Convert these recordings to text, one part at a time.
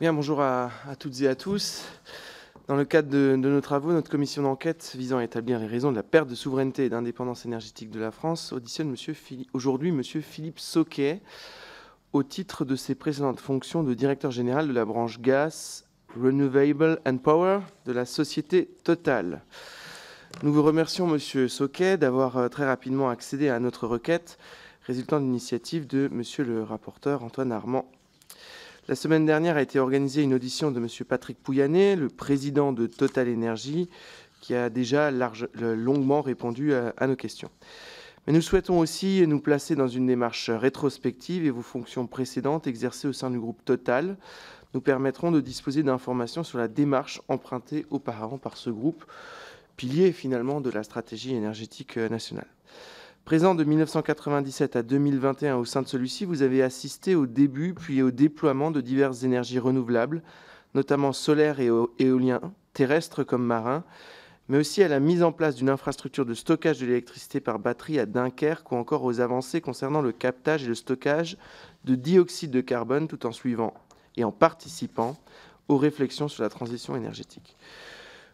Bien, bonjour à, toutes et à tous. Dans le cadre de, nos travaux, notre commission d'enquête visant à établir les raisons de la perte de souveraineté et d'indépendance énergétique de la France auditionne aujourd'hui M. Philippe Soquet au titre de ses précédentes fonctions de directeur général de la branche gaz, Renewable and Power de la société Total. Nous vous remercions, Monsieur Soquet, d'avoir euh, très rapidement accédé à notre requête, résultant d'une initiative de Monsieur le rapporteur Antoine Armand la semaine dernière a été organisée une audition de M. Patrick Pouyanné, le président de Total Energy, qui a déjà longuement répondu à, nos questions. Mais nous souhaitons aussi nous placer dans une démarche rétrospective et vos fonctions précédentes exercées au sein du groupe Total nous permettront de disposer d'informations sur la démarche empruntée auparavant par ce groupe, pilier finalement de la stratégie énergétique nationale. Présent de 1997 à 2021 au sein de celui-ci, vous avez assisté au début puis au déploiement de diverses énergies renouvelables, notamment solaires et éoliens, terrestres comme marins, mais aussi à la mise en place d'une infrastructure de stockage de l'électricité par batterie à Dunkerque ou encore aux avancées concernant le captage et le stockage de dioxyde de carbone tout en suivant et en participant aux réflexions sur la transition énergétique.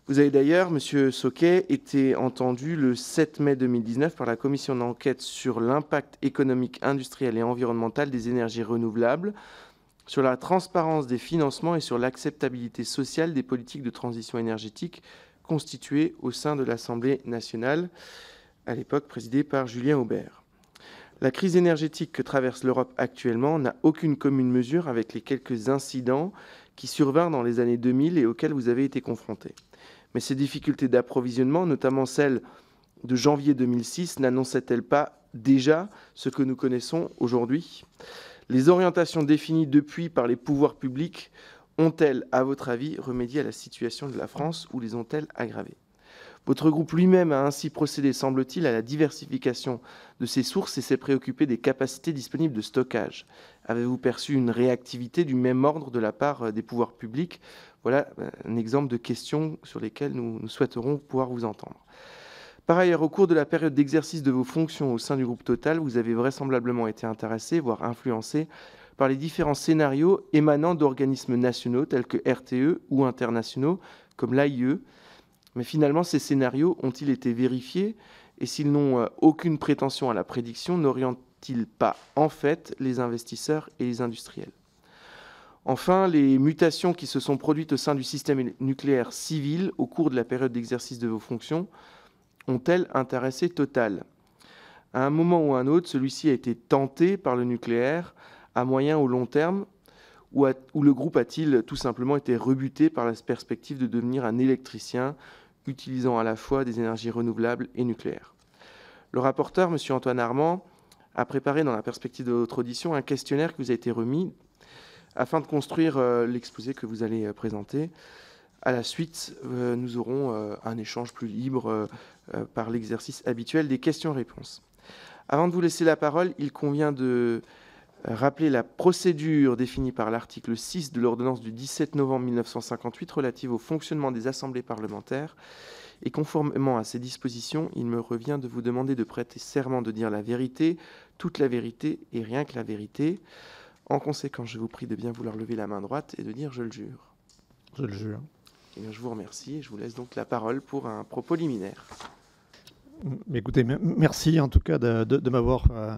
Vous avez d'ailleurs, Monsieur Soquet, été entendu le 7 mai 2019 par la commission d'enquête sur l'impact économique, industriel et environnemental des énergies renouvelables, sur la transparence des financements et sur l'acceptabilité sociale des politiques de transition énergétique constituées au sein de l'Assemblée nationale, à l'époque présidée par Julien Aubert. La crise énergétique que traverse l'Europe actuellement n'a aucune commune mesure avec les quelques incidents qui survinrent dans les années 2000 et auxquels vous avez été confrontés. Mais ces difficultés d'approvisionnement, notamment celles de janvier 2006, n'annonçaient-elles pas déjà ce que nous connaissons aujourd'hui? Les orientations définies depuis par les pouvoirs publics ont-elles, à votre avis, remédié à la situation de la France ou les ont-elles aggravées? Votre groupe lui-même a ainsi procédé, semble-t-il, à la diversification de ses sources et s'est préoccupé des capacités disponibles de stockage. Avez-vous perçu une réactivité du même ordre de la part euh, des pouvoirs publics? Voilà euh, un exemple de questions sur lesquelles nous, souhaiterons pouvoir vous entendre. Par ailleurs, au cours de la période d'exercice de vos fonctions au sein du groupe Total, vous avez vraisemblablement été intéressé, voire influencé, par les différents scénarios émanant d'organismes nationaux tels que RTE ou internationaux comme l'AIE, mais finalement, ces scénarios ont-ils été vérifiés? Et s'ils n'ont euh, aucune prétention à la prédiction, n'orientent-ils pas en fait les investisseurs et les industriels? Enfin, les mutations qui se sont produites au sein du système nucléaire civil au cours de la période d'exercice de vos fonctions ont-elles intéressé Total? À un moment ou à un autre, celui-ci a été tenté par le nucléaire à moyen ou long terme ou, ou le groupe a-t-il tout simplement été rebuté par la perspective de devenir un électricien utilisant à la fois des énergies renouvelables et nucléaires? Le rapporteur, M. Antoine Armand, a préparé dans la perspective de votre audition un questionnaire qui vous a été remis afin de construire euh, l'exposé que vous allez euh, présenter. À la suite, euh, nous aurons un échange plus libre par l'exercice habituel des questions-réponses. Avant de vous laisser la parole, il convient de rappeler la procédure définie par l'article 6 de l'ordonnance du 17 novembre 1958 relative au fonctionnement des assemblées parlementaires. Et conformément à ces dispositions, il me revient de vous demander de prêter serment de dire la vérité, toute la vérité et rien que la vérité. En conséquence, je vous prie de bien vouloir lever la main droite et de dire je le jure. Je le jure. Eh je vous remercie et je vous laisse donc la parole pour un propos liminaire. Écoutez, merci en tout cas de, m'avoir euh,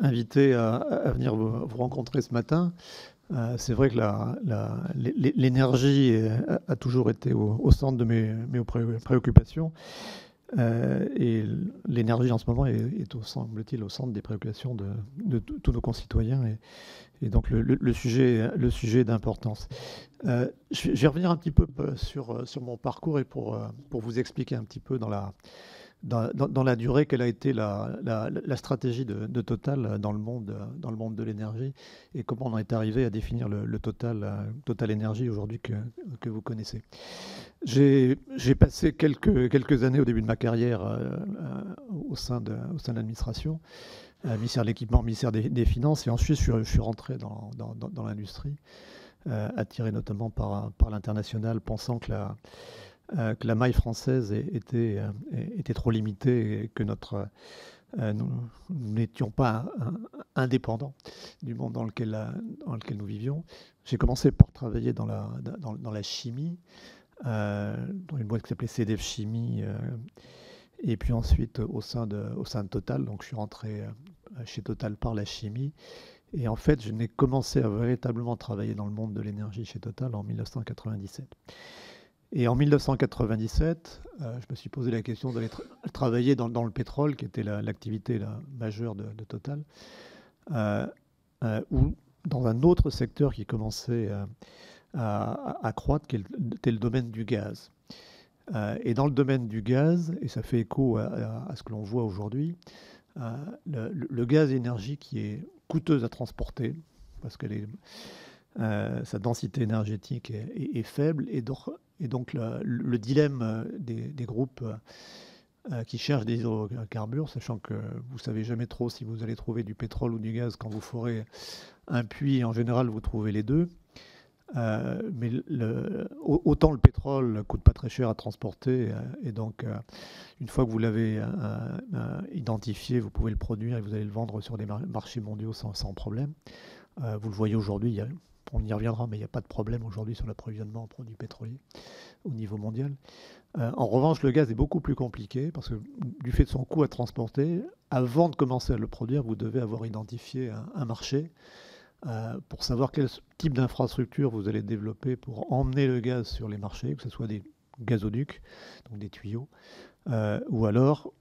invité à, venir vous, rencontrer ce matin. Euh, c'est vrai que l'énergie a, toujours été au, centre de mes, préoccupations. Euh, et l'énergie en ce moment est, au, semble-t-il, au centre des préoccupations de, tous nos concitoyens. Et, donc le, sujet, le sujet d'importance. je, vais revenir un petit peu sur, sur mon parcours et pour, pour vous expliquer un petit peu dans la dans, la durée, quelle a été la, stratégie de, Total dans le monde, dans le monde de l'énergie et comment on est arrivé à définir le, Total, Total Énergie aujourd'hui que, vous connaissez. J'ai passé quelques, années au début de ma carrière euh, euh, au sein de, l'administration, euh, ministère de l'équipement, ministère des, Finances, et ensuite je suis, rentré dans, l'industrie, attiré notamment par l'international, pensant que la euh, que la maille française était, euh, était trop limitée et que notre, nous n'étions pas indépendants du monde dans lequel, dans lequel nous vivions. J'ai commencé par travailler dans la, dans la chimie, dans une boîte qui s'appelait CDF Chimie, et puis ensuite au sein, de, au sein de Total. Donc je suis rentré chez Total par la chimie. Et en fait, je n'ai commencé à véritablement travailler dans le monde de l'énergie chez Total en 1997. Et en 1997, euh, je me suis posé la question d'aller travailler dans, le pétrole, qui était l'activité majeure de, Total, euh, euh, ou dans un autre secteur qui commençait à, croître, qui était le domaine du gaz. et dans le domaine du gaz, et ça fait écho à, ce que l'on voit aujourd'hui, le, gaz énergie qui est coûteuse à transporter, parce que sa densité énergétique est, faible, et, et donc le, dilemme euh, des, groupes euh, euh, qui cherchent des hydrocarbures, sachant que vous ne savez jamais trop si vous allez trouver du pétrole ou du gaz quand vous ferez un puits, en général vous trouvez les deux. mais autant le pétrole ne coûte pas très cher à transporter, et donc une fois que vous l'avez identifié, vous pouvez le produire et vous allez le vendre sur des marchés mondiaux sans, sans problème. vous le voyez aujourd'hui, on y reviendra, mais il n'y a pas de problème aujourd'hui sur l'approvisionnement en produits pétroliers au niveau mondial. Euh, en revanche, le gaz est beaucoup plus compliqué parce que du fait de son coût à transporter, avant de commencer à le produire, vous devez avoir identifié un, marché euh, pour savoir quel type d'infrastructure vous allez développer pour emmener le gaz sur les marchés, que ce soit des gazoducs, donc des tuyaux, euh, ou alors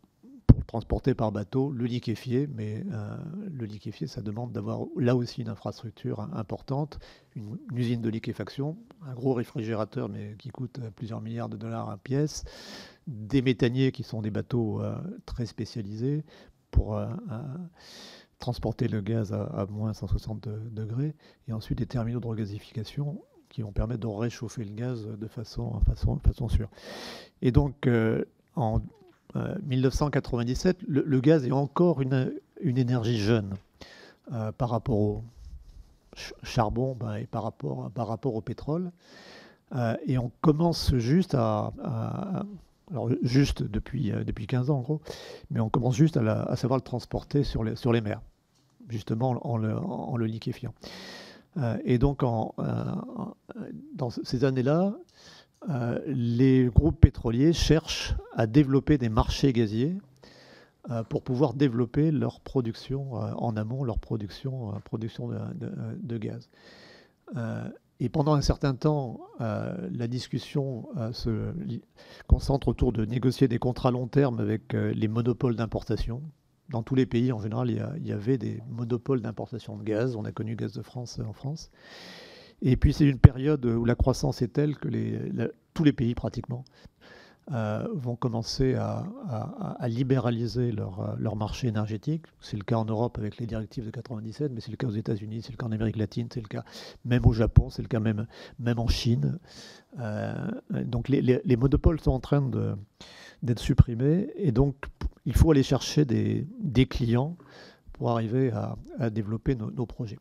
transporté par bateau, le liquéfié, mais euh, le liquéfié, ça demande d'avoir là aussi une infrastructure importante, une, usine de liquéfaction, un gros réfrigérateur, mais qui coûte plusieurs milliards de dollars à pièce, des méthaniers qui sont des bateaux euh, très spécialisés pour euh, transporter le gaz à, moins 160 degrés, et ensuite des terminaux de regasification qui vont permettre de réchauffer le gaz de façon, façon, façon sûre. Et donc, en 1997, euh, le, gaz est encore une, une énergie jeune euh, par rapport au charbon ben, et par rapport, par rapport au pétrole. Euh, et on commence juste à, alors juste depuis, depuis 15 ans en gros, mais on commence juste à, savoir le transporter sur les, mers, justement en le, liquéfiant. et donc dans ces années-là, euh, les groupes pétroliers cherchent à développer des marchés gaziers euh, pour pouvoir développer leur production euh, en amont, leur production, production de, gaz. et pendant un certain temps, la discussion se concentre autour de négocier des contrats long terme avec les monopoles d'importation. Dans tous les pays, en général, il y, avait des monopoles d'importation de gaz. On a connu Gaz de France en France. Et puis c'est une période où la croissance est telle que tous les pays pratiquement euh, vont commencer à, libéraliser leur, leur, marché énergétique. C'est le cas en Europe avec les directives de 97, mais c'est le cas aux États-Unis, c'est le cas en Amérique latine, c'est le cas même au Japon, c'est le cas même, en Chine. Euh, donc les, les, monopoles sont en train d'être supprimés et donc il faut aller chercher des clients pour arriver à, développer nos, projets.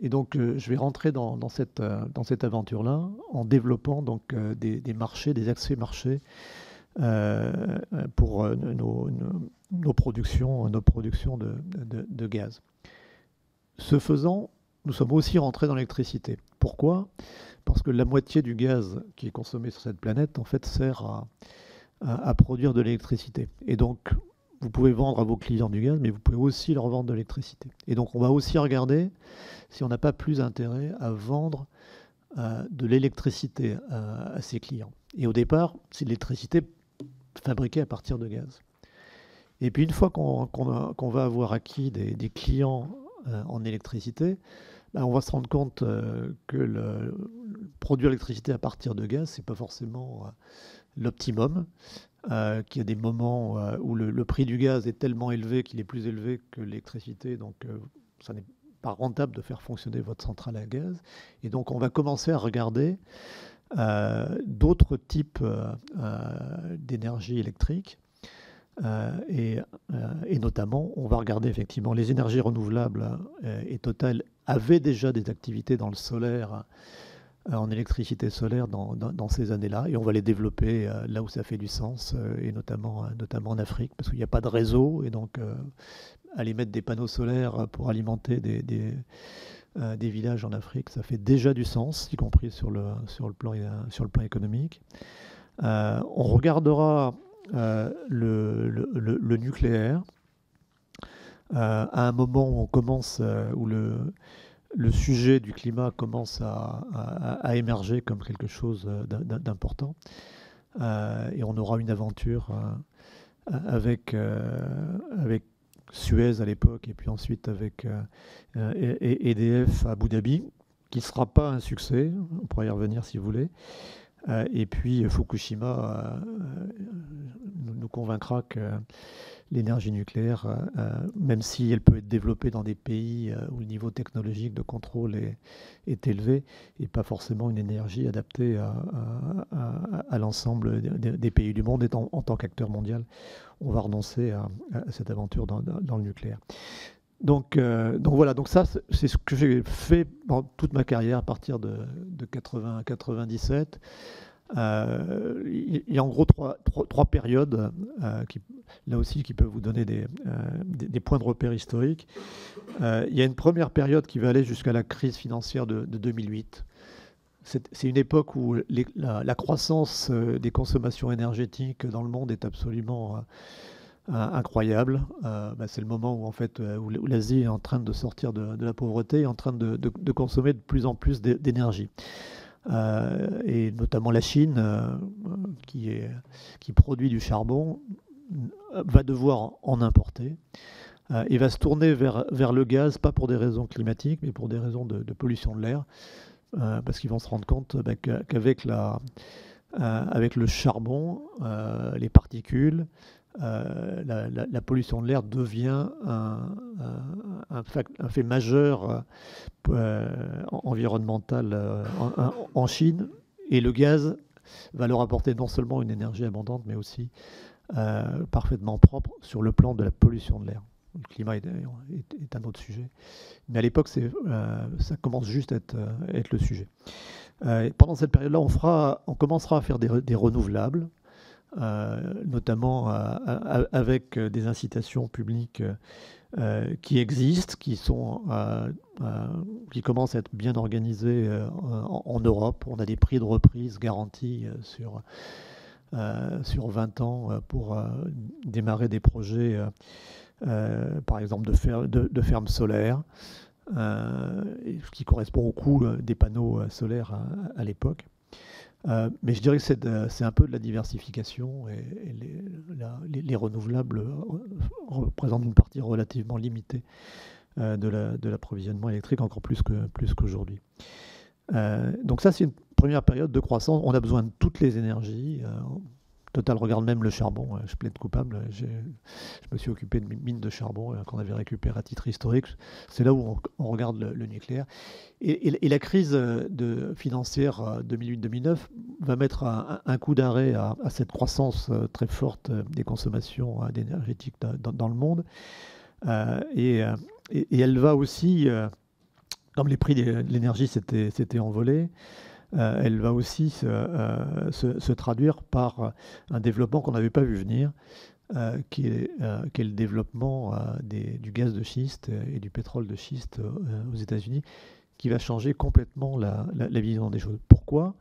Et donc, euh, je vais rentrer dans, cette, euh, dans cette aventure-là en développant donc, euh, des, marchés, des accès marchés pour nos, productions, nos productions de, gaz. Ce faisant, nous sommes aussi rentrés dans l'électricité. Pourquoi? Parce que la moitié du gaz qui est consommé sur cette planète, en fait, sert à, à produire de l'électricité. Et donc, vous pouvez vendre à vos clients du gaz, mais vous pouvez aussi leur vendre de l'électricité. Et donc on va aussi regarder si on n'a pas plus intérêt à vendre euh, de l'électricité à, ses clients. Et au départ, c'est de l'électricité fabriquée à partir de gaz. Et puis une fois qu'on va avoir acquis des, clients euh, en électricité, ben, on va se rendre compte euh, que produire l'électricité à partir de gaz, c'est pas forcément l'optimum. Euh, qu'il y a des moments euh, où le, prix du gaz est tellement élevé qu'il est plus élevé que l'électricité, donc euh, ça n'est pas rentable de faire fonctionner votre centrale à gaz. Et donc on va commencer à regarder d'autres types d'énergie électrique. Et, et, notamment, on va regarder effectivement les énergies renouvelables et Total avait déjà des activités dans le solaire en électricité solaire dans, ces années-là, et on va les développer là où ça fait du sens, et notamment, notamment en Afrique, parce qu'il n'y a pas de réseau, et donc aller mettre des panneaux solaires pour alimenter des, des, villages en Afrique, ça fait déjà du sens, y compris sur le, sur le, plan, sur le plan économique. on regardera le, le, nucléaire à un moment où on commence, où le, le sujet du climat commence à, émerger comme quelque chose euh, d'important. Euh, et on aura une aventure euh, avec, Suez à l'époque et puis ensuite avec EDF e à Abu Dhabi, qui ne sera pas un succès, on pourra y revenir si vous voulez. et puis Fukushima nous convaincra que l'énergie nucléaire, euh, euh, même si elle peut être développée dans des pays euh, où le niveau technologique de contrôle est, élevé, et pas forcément une énergie adaptée à, l'ensemble des, pays du monde. Et en, tant qu'acteur mondial, on va renoncer à, cette aventure dans, le nucléaire. Donc, voilà, donc ça c'est ce que j'ai fait dans toute ma carrière à partir de, de 80 97. Euh, il y a en gros trois, trois, périodes, euh, qui, là aussi, qui peuvent vous donner des, euh, des, points de repère historiques. il y a une première période qui va aller jusqu'à la crise financière de, 2008. C'est une époque où la, croissance des consommations énergétiques dans le monde est absolument incroyable. Bah, c'est le moment où en fait où l'Asie est en train de sortir de, la pauvreté et en train de, de, consommer de plus en plus d'énergie. Euh, et notamment la Chine, euh, qui, produit du charbon, va devoir en importer euh, et va se tourner vers, le gaz, pas pour des raisons climatiques, mais pour des raisons de, pollution de l'air, parce qu'ils vont se rendre compte bah, qu'avec le charbon, les particules, euh, la, pollution de l'air devient un, fait, majeur euh, environnemental euh, en, Chine et le gaz va leur apporter non seulement une énergie abondante mais aussi parfaitement propre sur le plan de la pollution de l'air. Le climat est, un autre sujet. Mais à l'époque, ça commence juste à être, le sujet. pendant cette période-là, on commencera à faire des renouvelables. Euh, notamment euh, avec des incitations publiques euh, qui existent, qui, sont, qui commencent à être bien organisées en, Europe. On a des prix de reprise garantis sur, sur 20 ans pour démarrer des projets, par exemple, de, fermes solaires. ce qui correspond au coût des panneaux solaires à l'époque. Euh, mais je dirais que euh, c'est un peu de la diversification et, les, renouvelables euh, représentent une partie relativement limitée de l'approvisionnement électrique, encore plus qu'aujourd'hui. Donc ça, c'est une première période de croissance. On a besoin de toutes les énergies. Total regarde même le charbon. Je plaide coupable. Je me suis occupé de mines de charbon qu'on avait récupéré à titre historique. C'est là où on, regarde le, nucléaire. Et, la crise de, financière 2008-2009 va mettre un, coup d'arrêt à, cette croissance euh, très forte des consommations euh, énergétiques dans, le monde. Euh, et, elle va aussi, comme les prix de l'énergie s'étaient envolés, euh, elle va aussi euh, se, traduire par un développement qu'on n'avait pas vu venir, euh, qui est, le développement du gaz de schiste et du pétrole de schiste aux États-Unis, qui va changer complètement la, vision des choses. Pourquoi?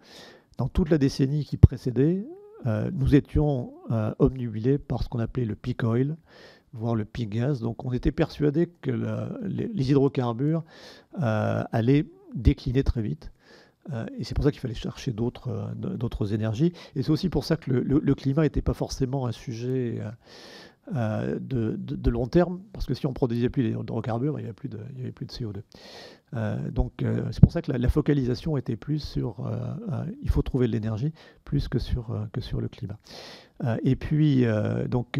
Dans toute la décennie qui précédait, nous étions omnubilés par ce qu'on appelait le peak oil, voire le peak gaz. Donc on était persuadé que les, hydrocarbures allaient décliner très vite. Euh, et c'est pour ça qu'il fallait chercher d'autres euh, énergies. Et c'est aussi pour ça que le, climat n'était pas forcément un sujet euh, de, long terme, parce que si on produisait plus d'hydrocarbures, il n'y avait, plus de, avait plus de CO2. donc c'est pour ça que la, focalisation était plus sur il faut trouver de l'énergie plus que sur, que sur le climat. et puis, donc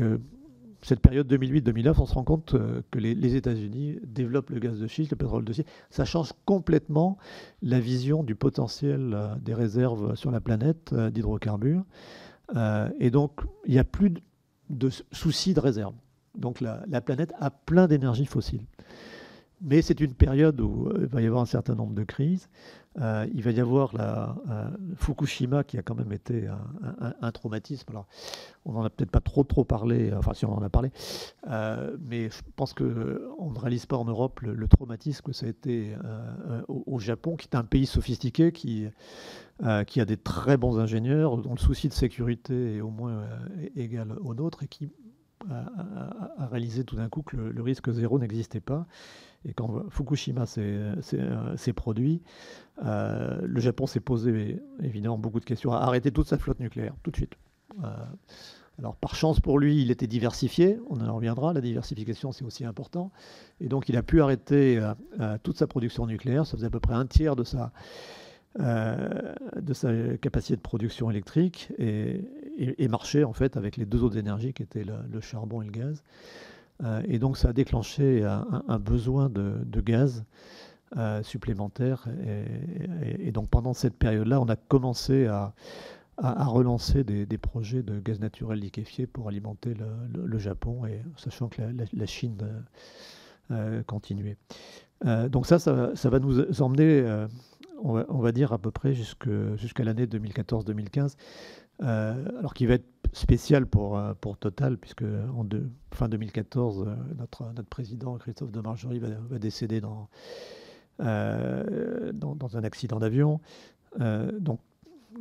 cette période 2008-2009, on se rend compte euh, que les, États-Unis développent le gaz de schiste, le pétrole de schiste. Ça change complètement la vision du potentiel euh, des réserves sur la planète euh, d'hydrocarbures. et donc, il n'y a plus de soucis de réserve. Donc, la, planète a plein d'énergie fossile. Mais c'est une période où il va y avoir un certain nombre de crises. Euh, il va y avoir euh, Fukushima qui a quand même été un, traumatisme. Alors, on n'en a peut-être pas trop trop parlé, enfin si on en a parlé, euh, mais je pense qu'on ne réalise pas en Europe le, traumatisme que ça a été au, Japon, qui est un pays sophistiqué, qui a des très bons ingénieurs, dont le souci de sécurité est au moins égal au nôtre, et qui a, réalisé tout d'un coup que le risque zéro n'existait pas. Et quand Fukushima s'est produit, euh, le Japon s'est posé évidemment beaucoup de questions, a arrêté toute sa flotte nucléaire, tout de suite. Euh, alors par chance pour lui, il était diversifié, on en reviendra, la diversification c'est aussi important. Et donc il a pu arrêter euh, toute sa production nucléaire, ça faisait à peu près un tiers de sa, de sa capacité de production électrique et, et, marcher en fait avec les deux autres énergies qui étaient le charbon et le gaz. Euh, et donc ça a déclenché un, besoin de, gaz euh, supplémentaire. Et, donc pendant cette période-là, on a commencé à, relancer des, projets de gaz naturel liquéfié pour alimenter le, Japon, et sachant que la, Chine euh, continuait. donc ça, ça, va nous emmener, on va, dire à peu près jusqu'à l'année 2014-2015. Euh, alors qui va être spécial pour, euh, Total, puisque en fin 2014, euh, notre, président Christophe de Margerie va, décéder dans, un accident d'avion. donc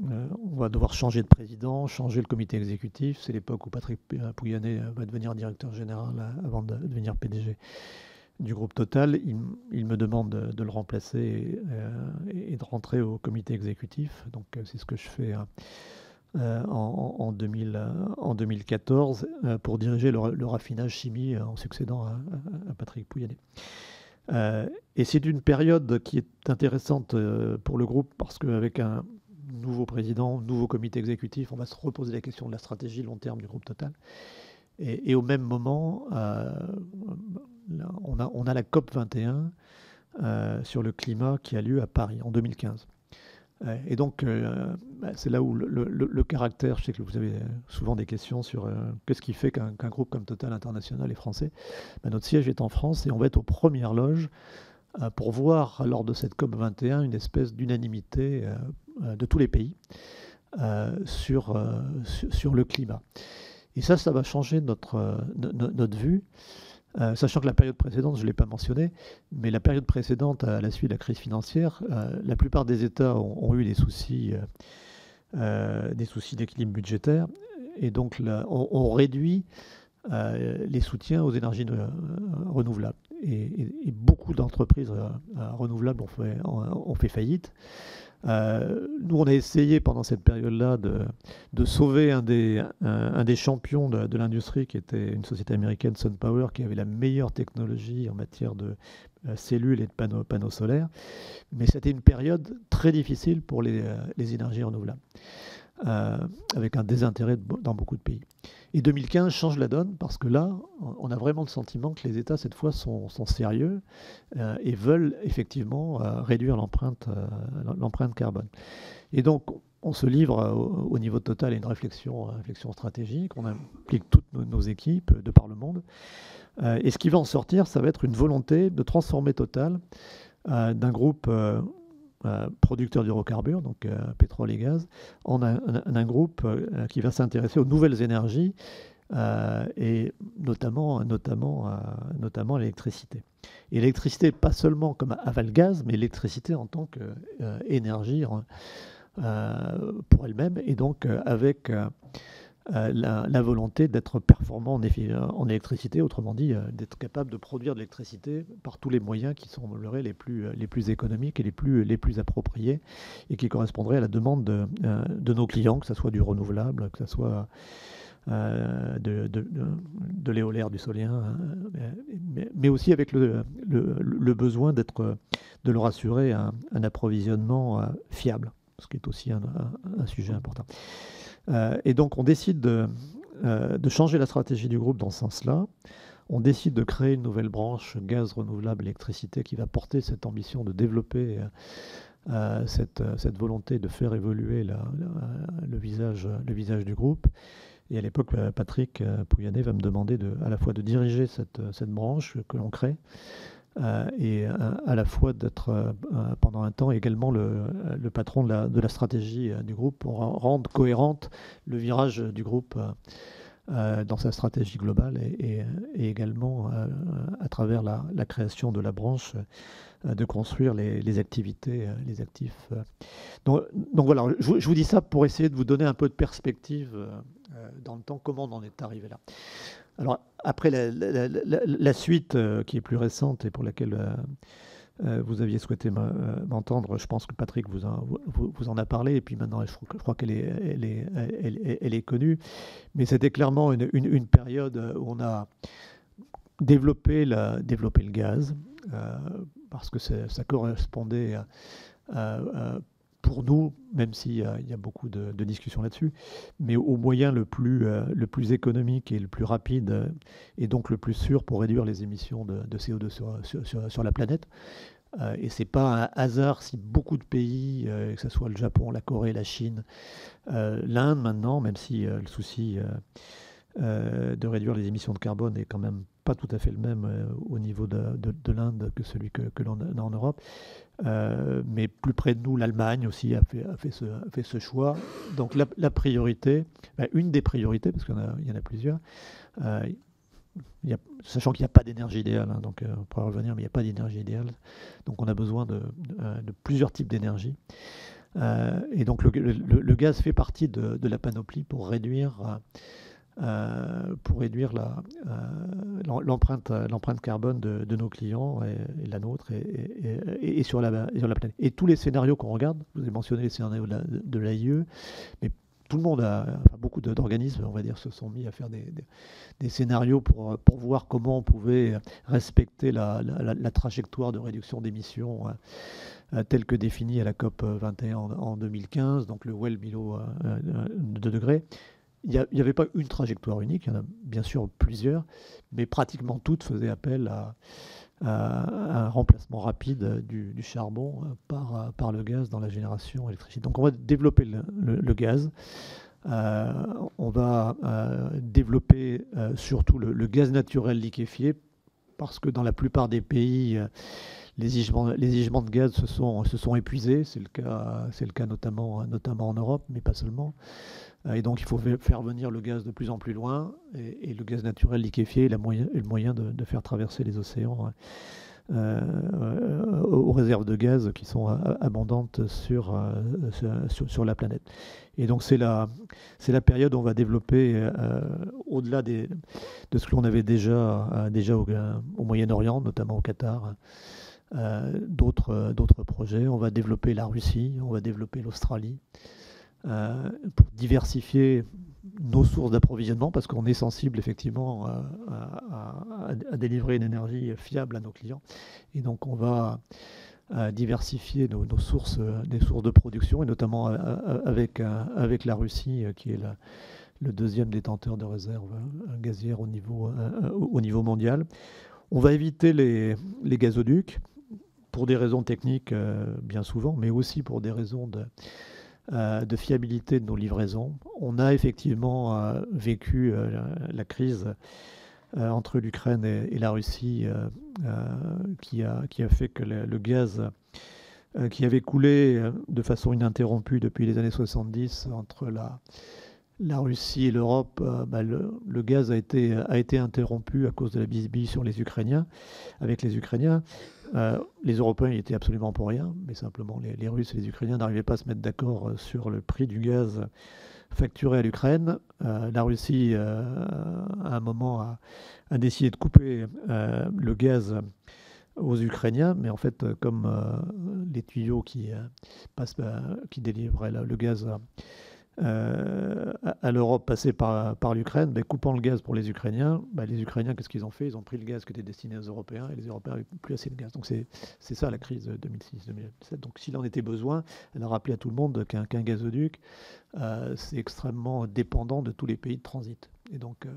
on va devoir changer de président, changer le comité exécutif. C'est l'époque où Patrick Pouyanné va devenir directeur général avant de devenir PDG du groupe Total. Il, me demande de, le remplacer et, et, de rentrer au comité exécutif. Donc c'est ce que je fais euh, en, 2000, en, 2014 euh, pour diriger le, raffinage chimie euh, en succédant à, Patrick Pouyanné. et c'est une période qui est intéressante pour le groupe parce qu'avec un nouveau président, nouveau comité exécutif, on va se reposer la question de la stratégie long terme du groupe Total. Et, au même moment, on, a, on, a, la COP 21 sur le climat qui a lieu à Paris en 2015. Et donc, euh, bah, c'est là où le, caractère, je sais que vous avez souvent des questions sur euh, qu'est-ce qui fait qu'un groupe comme Total International est français. Bah, notre siège est en France et on va être aux premières loges euh, pour voir lors de cette COP 21 une espèce d'unanimité de tous les pays sur, sur, le climat. Et ça, ça va changer notre, notre vue. Euh, sachant que la période précédente, je ne l'ai pas mentionné, mais la période précédente à la suite de la crise financière, euh, la plupart des États ont, eu des soucis, euh, des soucis d'équilibre budgétaire, et donc là, on, réduit les soutiens aux énergies renouvelables. Et, beaucoup d'entreprises renouvelables ont fait faillite. Euh, nous, on a essayé pendant cette période-là de, sauver un des, champions de, l'industrie, qui était une société américaine, SunPower, qui avait la meilleure technologie en matière de euh, cellules et de panneaux, solaires. Mais c'était une période très difficile pour les, euh, énergies renouvelables. Avec un désintérêt dans beaucoup de pays. Et 2015 change la donne parce que là, on a vraiment le sentiment que les États, cette fois, sont, sérieux euh, et veulent effectivement euh, réduire l'empreinte l'empreinte carbone. Et donc, on se livre au, niveau total à une réflexion, réflexion stratégique, on implique toutes nos, nos, équipes de par le monde. et ce qui va en sortir, ça va être une volonté de transformer Total d'un groupe euh, producteur d'hydrocarbures, donc euh, pétrole et gaz, en un, groupe euh, qui va s'intéresser aux nouvelles énergies et notamment, notamment, notamment l'électricité. Et l'électricité, pas seulement comme aval gaz, mais l'électricité en tant qu'énergie pour elle-même, et donc avec euh, la, volonté d'être performant en, en, électricité, autrement dit, euh, d'être capable de produire de l'électricité par tous les moyens qui sembleraient les plus, économiques et les plus, appropriés et qui correspondraient à la demande de, euh, nos clients, que ce soit du renouvelable, que ce soit de, de, l'éolaire, du solien, mais, aussi avec le, besoin de leur assurer un, approvisionnement fiable, ce qui est aussi un sujet important. Euh, et donc on décide euh, de, changer la stratégie du groupe dans ce sens-là. On décide de créer une nouvelle branche gaz renouvelable électricité qui va porter cette ambition de développer euh, cette, volonté de faire évoluer le, visage, le visage du groupe. Et à l'époque, Patrick Pouyanné va me demander de, à la fois de diriger cette, cette branche que l'on crée, et à la fois d'être pendant un temps également le, patron de la, stratégie du groupe pour rendre cohérente le virage du groupe dans sa stratégie globale et, également à travers la, création de la branche euh, de construire les, activités, euh, les actifs. Euh. Donc voilà, je, vous dis ça pour essayer de vous donner un peu de perspective dans le temps, comment on en est arrivé là. Alors après la, suite qui est plus récente et pour laquelle vous aviez souhaité m'entendre, je pense que Patrick vous vous, en, a parlé, et puis maintenant je, crois qu'elle est, elle est, connue, mais c'était clairement une, une, période où on a développé, développé le gaz, parce que ça correspondait pour nous, même s'il y, a beaucoup de, discussions là-dessus, mais au moyen le plus, euh, le plus économique et le plus rapide, euh, et donc le plus sûr pour réduire les émissions de, CO2 sur, sur, la planète. Euh, et ce n'est pas un hasard si beaucoup de pays, que ce soit le Japon, la Corée, la Chine, l'Inde maintenant, même si le souci de réduire les émissions de carbone est quand même pas tout à fait le même euh, au niveau de, de, l'Inde que celui que, que l'on a en Europe. Euh, mais plus près de nous, l'Allemagne aussi a fait, a fait, ce, fait ce choix. Donc la, priorité, ben, une des priorités, parce qu'il y en a plusieurs, euh, sachant qu'il n'y a pas d'énergie idéale, hein, donc on pourra revenir, mais il n'y a pas d'énergie idéale. Donc on a besoin de, de plusieurs types d'énergie. et donc le, le, le, gaz fait partie de la panoplie pour réduire euh, pour réduire l'empreinte l'empreinte carbone de, nos clients et, la nôtre et, sur, la, sur la planète. Et tous les scénarios qu'on regarde, vous avez mentionné les scénarios de l'AIE, mais tout le monde, a, beaucoup d'organismes, on va dire, se sont mis à faire des, scénarios pour, pour, voir comment on pouvait respecter la, la, trajectoire de réduction d'émissions euh, telle que définie à la COP 21 en, en 2015, donc le well below 2 degrés il n'y avait pas une trajectoire unique, il y en a bien sûr plusieurs, mais pratiquement toutes faisaient appel à, un remplacement rapide du, charbon par, le gaz dans la génération électrique. Donc on va développer le, gaz. Euh, on va euh, développer euh, surtout le, gaz naturel liquéfié parce que dans la plupart des pays, les gisements, les de gaz se sont, épuisés. C'est le cas, notamment en Europe, mais pas seulement. Euh, et donc il faut faire venir le gaz de plus en plus loin, et, le gaz naturel liquéfié est, le moyen de, faire traverser les océans euh, euh, aux réserves de gaz qui sont abondantes sur, sur, la planète. Et donc c'est la, la période où on va développer, au-delà de ce que l'on avait déjà, déjà au, au Moyen-Orient, notamment au Qatar, d'autres projets. On va développer la Russie, on va développer l'Australie. Euh, pour diversifier nos sources d'approvisionnement parce qu'on est sensible effectivement à, délivrer une énergie fiable à nos clients. Et donc on va euh, diversifier nos, sources, des sources de production et notamment euh, avec, avec la Russie qui est le deuxième détenteur de réserves gazières au niveau, au niveau mondial. On va éviter les, les gazoducs pour des raisons techniques bien souvent, mais aussi pour des raisons de, de fiabilité de nos livraisons. On a effectivement euh, vécu euh, la, crise entre l'Ukraine et, la Russie qui, a, fait que le, gaz qui avait coulé de façon ininterrompue depuis les années 70 entre la, Russie et l'Europe, bah, le, gaz a été, a été interrompu à cause de la bisbille sur les Ukrainiens, avec les Ukrainiens. Euh, les Européens y étaient absolument pour rien, mais simplement les, Russes et les Ukrainiens n'arrivaient pas à se mettre d'accord euh, sur le prix du gaz facturé à l'Ukraine. Euh, la Russie, à un moment, a, décidé de couper le gaz aux Ukrainiens, mais en fait, comme les tuyaux qui, qui délivraient le gaz euh, à l'Europe passée par, par l'Ukraine, ben, coupant le gaz pour les Ukrainiens, ben, les Ukrainiens, qu'est-ce qu'ils ont fait? Ils ont pris le gaz qui était destiné aux Européens et les Européens n'avaient plus assez de gaz. Donc c'est ça la crise 2006-2007. Donc s'il en était besoin, elle a rappelé à tout le monde qu'un gazoduc, euh, c'est extrêmement dépendant de tous les pays de transit. Et donc euh,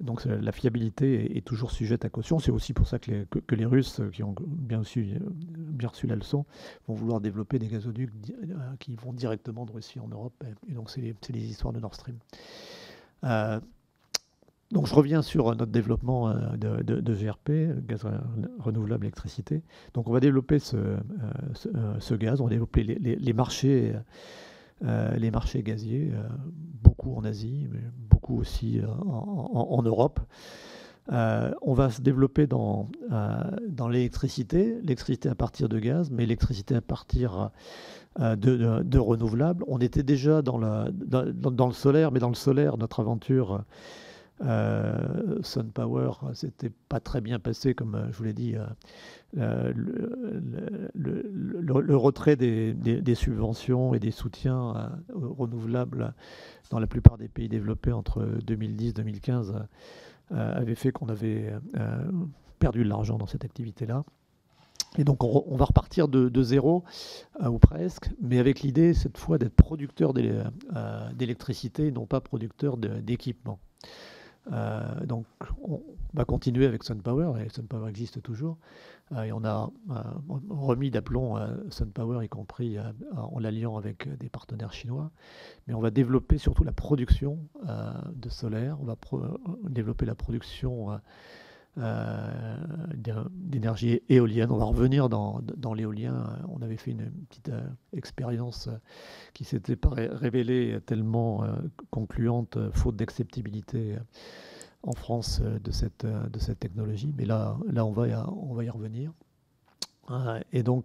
donc la fiabilité est, toujours sujette à caution. C'est aussi pour ça que les, que, les, Russes, qui ont bien, su, bien reçu la leçon, vont vouloir développer des gazoducs euh, qui vont directement de Russie en Europe. Et donc c'est les, histoires de Nord Stream. Euh, donc je reviens sur notre développement de, GRP, gaz renouvelable électricité. Donc on va développer ce, gaz, on va développer les, marchés, les marchés gaziers, beaucoup en Asie, mais beaucoup aussi en Europe. Euh, on va se développer dans, euh, dans l'électricité, l'électricité à partir de gaz, mais l'électricité à partir euh, de, renouvelables. On était déjà dans, dans, le solaire, mais dans le solaire, notre aventure Sun Power, c'était pas très bien passé, comme je vous l'ai dit. Le, retrait des, subventions et des soutiens renouvelables dans la plupart des pays développés entre 2010 et 2015 euh, avait fait qu'on avait euh, perdu de l'argent dans cette activité-là. Et donc on, va repartir de, zéro, euh, ou presque, mais avec l'idée cette fois d'être producteur d'électricité, non pas producteur d'équipement. Donc on va continuer avec SunPower, et SunPower existe toujours. Euh, et on a euh, remis d'aplomb euh, SunPower, y compris en l'alliant avec des partenaires chinois. Mais on va développer surtout la production de solaire, on va développer la production d'énergie éolienne. On va revenir dans, l'éolien. On avait fait une petite expérience qui s'était révélée tellement concluante, faute d'acceptabilité en France euh, de cette, euh, de cette technologie. Mais là, là on, va y, on va y revenir. Euh, et donc,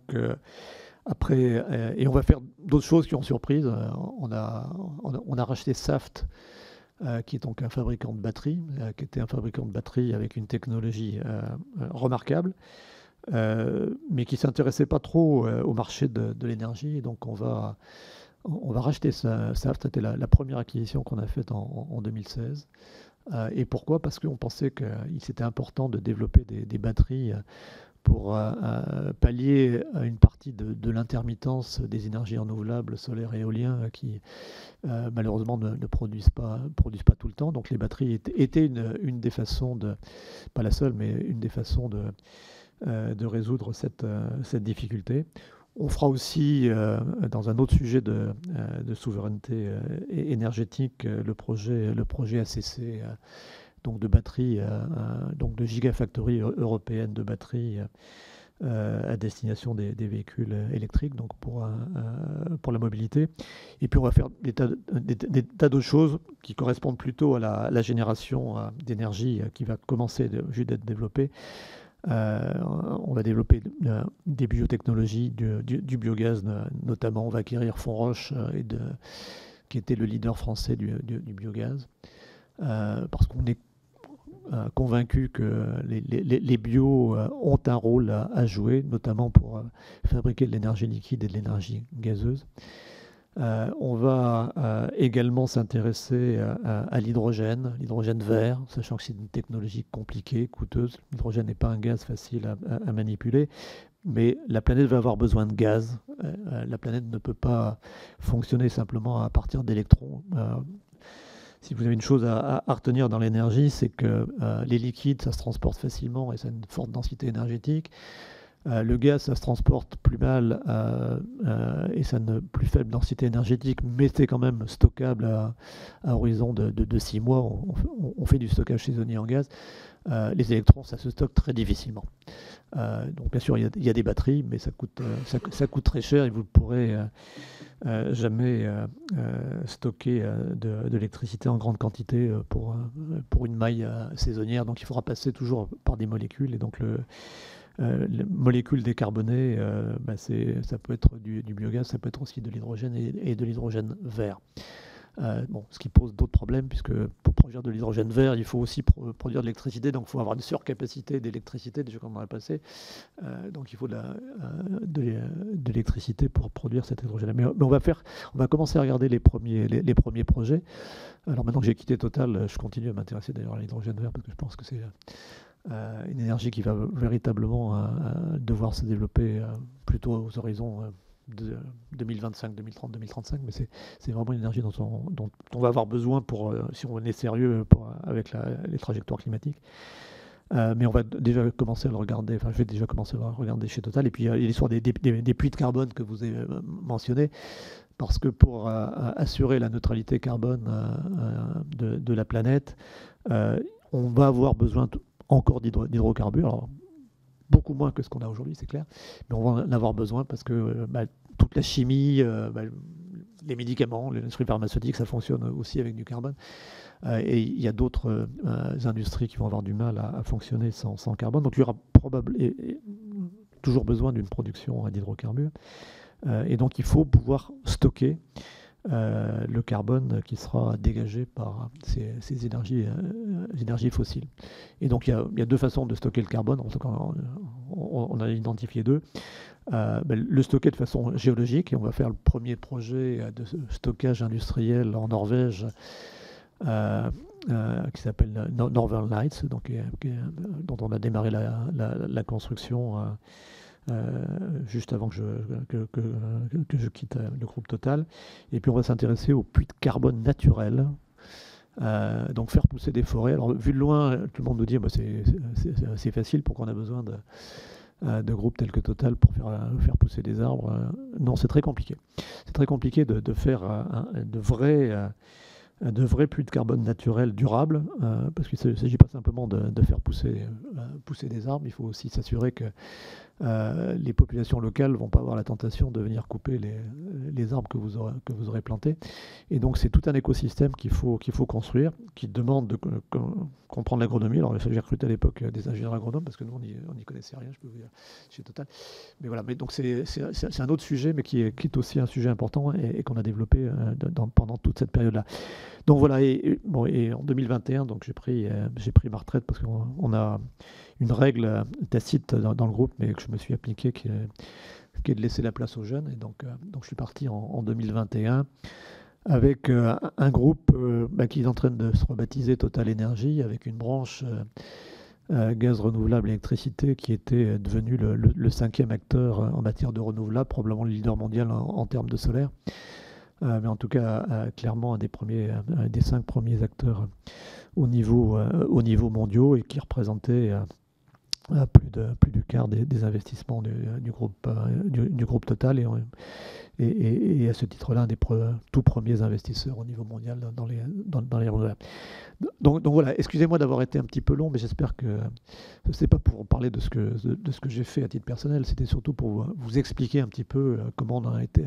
après, et on va faire d'autres choses qui ont surprise. On a, on a, racheté Saft, qui est donc un fabricant de batteries, qui était un fabricant de batteries avec une technologie remarquable, mais qui s'intéressait pas trop au marché de, l'énergie. Donc, on va, on va racheter Saft. C'était la, première acquisition qu'on a faite en, en 2016. Euh, et pourquoi? Parce qu'on pensait qu'il c'était important de développer des, batteries euh, pour euh, pallier à une partie de, l'intermittence des énergies renouvelables, solaires et éoliens, qui malheureusement ne, produisent, pas, produisent pas tout le temps. Donc les batteries étaient une, des façons de, pas la seule, mais une des façons de, de résoudre cette, cette difficulté. On fera aussi, euh, dans un autre sujet de, euh, souveraineté euh, énergétique, le, projet, le projet ACC, donc de batterie, donc de gigafactory européenne de batterie à destination des, véhicules électriques, donc pour, pour la mobilité. Et puis on va faire des tas, d'autres choses qui correspondent plutôt à la, génération d'énergie qui va commencer juste d'être développée. Euh, on va développer euh, des biotechnologies, du, biogaz notamment. On va acquérir Fonroche, euh, qui était le leader français du, biogaz, parce qu'on est convaincu que les, bios ont un rôle à jouer, notamment pour fabriquer de l'énergie liquide et de l'énergie gazeuse. Euh, on va euh, également s'intéresser euh, à, l'hydrogène, l'hydrogène vert, sachant que c'est une technologie compliquée, coûteuse. L'hydrogène n'est pas un gaz facile à, manipuler, mais la planète va avoir besoin de gaz. la planète ne peut pas fonctionner simplement à partir d'électrons. Si vous avez une chose à, retenir dans l'énergie, c'est que les liquides, ça se transporte facilement et ça a une forte densité énergétique. Euh, le gaz, ça se transporte plus mal euh, euh, et ça a une plus faible densité énergétique, mais c'est quand même stockable à, horizon de, de, 6 mois. On, fait du stockage saisonnier en gaz. Les électrons, ça se stocke très difficilement. donc bien sûr, il y, a, des batteries, mais ça coûte, coûte très cher et vous ne pourrez jamais stocker de, l'électricité en grande quantité pour, pour une maille saisonnière. Donc il faudra passer toujours par des molécules et donc le euh, les molécules décarbonées, euh, bah, ça peut être du, biogaz, ça peut être aussi de l'hydrogène et, de l'hydrogène vert. Euh, ce qui pose d'autres problèmes, puisque pour produire de l'hydrogène vert, il faut aussi produire de l'électricité, donc il faut avoir une surcapacité d'électricité, déjà comme on a passé. donc il faut de, l'électricité pour produire cet hydrogène. Mais, on, va faire, on va commencer à regarder les premiers, projets. Alors maintenant que j'ai quitté Total, je continue à m'intéresser d'ailleurs à l'hydrogène vert, parce que je pense que c'est euh, une énergie qui va véritablement euh, euh, devoir se développer plutôt aux horizons de 2025, 2030, 2035, mais c'est vraiment une énergie dont on, va avoir besoin pour, si on est sérieux avec les trajectoires climatiques. mais on va déjà commencer à le regarder, enfin je vais déjà commencer à le regarder chez Total. Et puis il y a l'histoire des, des, puits de carbone que vous avez mentionné parce que pour assurer la neutralité carbone de, la planète, on va avoir besoin encore d'hydrocarbures. beaucoup moins que ce qu'on a aujourd'hui, c'est clair, mais on va en avoir besoin parce que bah, toute la chimie, bah, les médicaments, l'industrie pharmaceutique, ça fonctionne aussi avec du carbone. Euh, et il y a d'autres euh, industries qui vont avoir du mal à, fonctionner sans, carbone. Donc il y aura probablement toujours besoin d'une production d'hydrocarbures. Euh, et donc il faut pouvoir stocker le carbone qui sera dégagé par ces, énergies, fossiles. Et donc il y, a, deux façons de stocker le carbone, on, a identifié deux. Ben, le stocker de façon géologique, et on va faire le premier projet de stockage industriel en Norvège euh, euh, qui s'appelle Northern Lights, donc, dont on a démarré la, construction euh, juste avant que je, que, je quitte le groupe Total. Et puis on va s'intéresser aux puits de carbone naturels. donc faire pousser des forêts. Alors vu de loin, tout le monde nous dit bah, c'est facile, pourquoi on a besoin de, de groupes tels que Total pour faire, faire pousser des arbres. non, c'est très compliqué. C'est très compliqué de, faire de vrais de vrais puits de carbone naturel durables, euh, parce qu'il ne s'agit pas simplement de, faire pousser, euh, pousser, des arbres, il faut aussi s'assurer que euh, les populations locales vont pas avoir la tentation de venir couper les, arbres que vous, aurez, que vous aurez plantés. Et donc c'est tout un écosystème qu'il faut, faut construire, qui demande de comprendre l'agronomie. Alors j'ai recruté à l'époque des ingénieurs agronomes, parce que nous on n'y connaissait rien, je peux vous dire, chez Total. Mais voilà, mais donc c'est un autre sujet, mais qui est, qui est, aussi un sujet important et, qu'on a développé pendant toute cette période-là. Donc voilà, et, bon, et en 2021, donc j'ai pris, j'ai pris ma retraite parce qu'on a une règle tacite dans, le groupe, mais que je me suis appliqué, qui est, de laisser la place aux jeunes. Et donc, euh, donc je suis parti en, 2021 avec euh, un groupe euh, bah, qui est en train de se rebaptiser Total Energy, avec une branche gaz renouvelable électricité qui était devenu le, cinquième acteur en matière de renouvelable, probablement le leader mondial en, termes de solaire. mais en tout cas, clairement un des, premiers, des cinq premiers acteurs au niveau, au niveau mondiaux et qui représentait plus, de, plus du quart des, investissements du, groupe, euh, du, groupe Total et, et, à ce titre-là, un des tout premiers investisseurs au niveau mondial dans les, dans. Donc, donc, voilà, excusez-moi d'avoir été un petit peu long, mais j'espère que ce n'est pas pour parler de ce que, de, que j'ai fait à titre personnel, c'était surtout pour vous, expliquer un petit peu euh, comment on a été,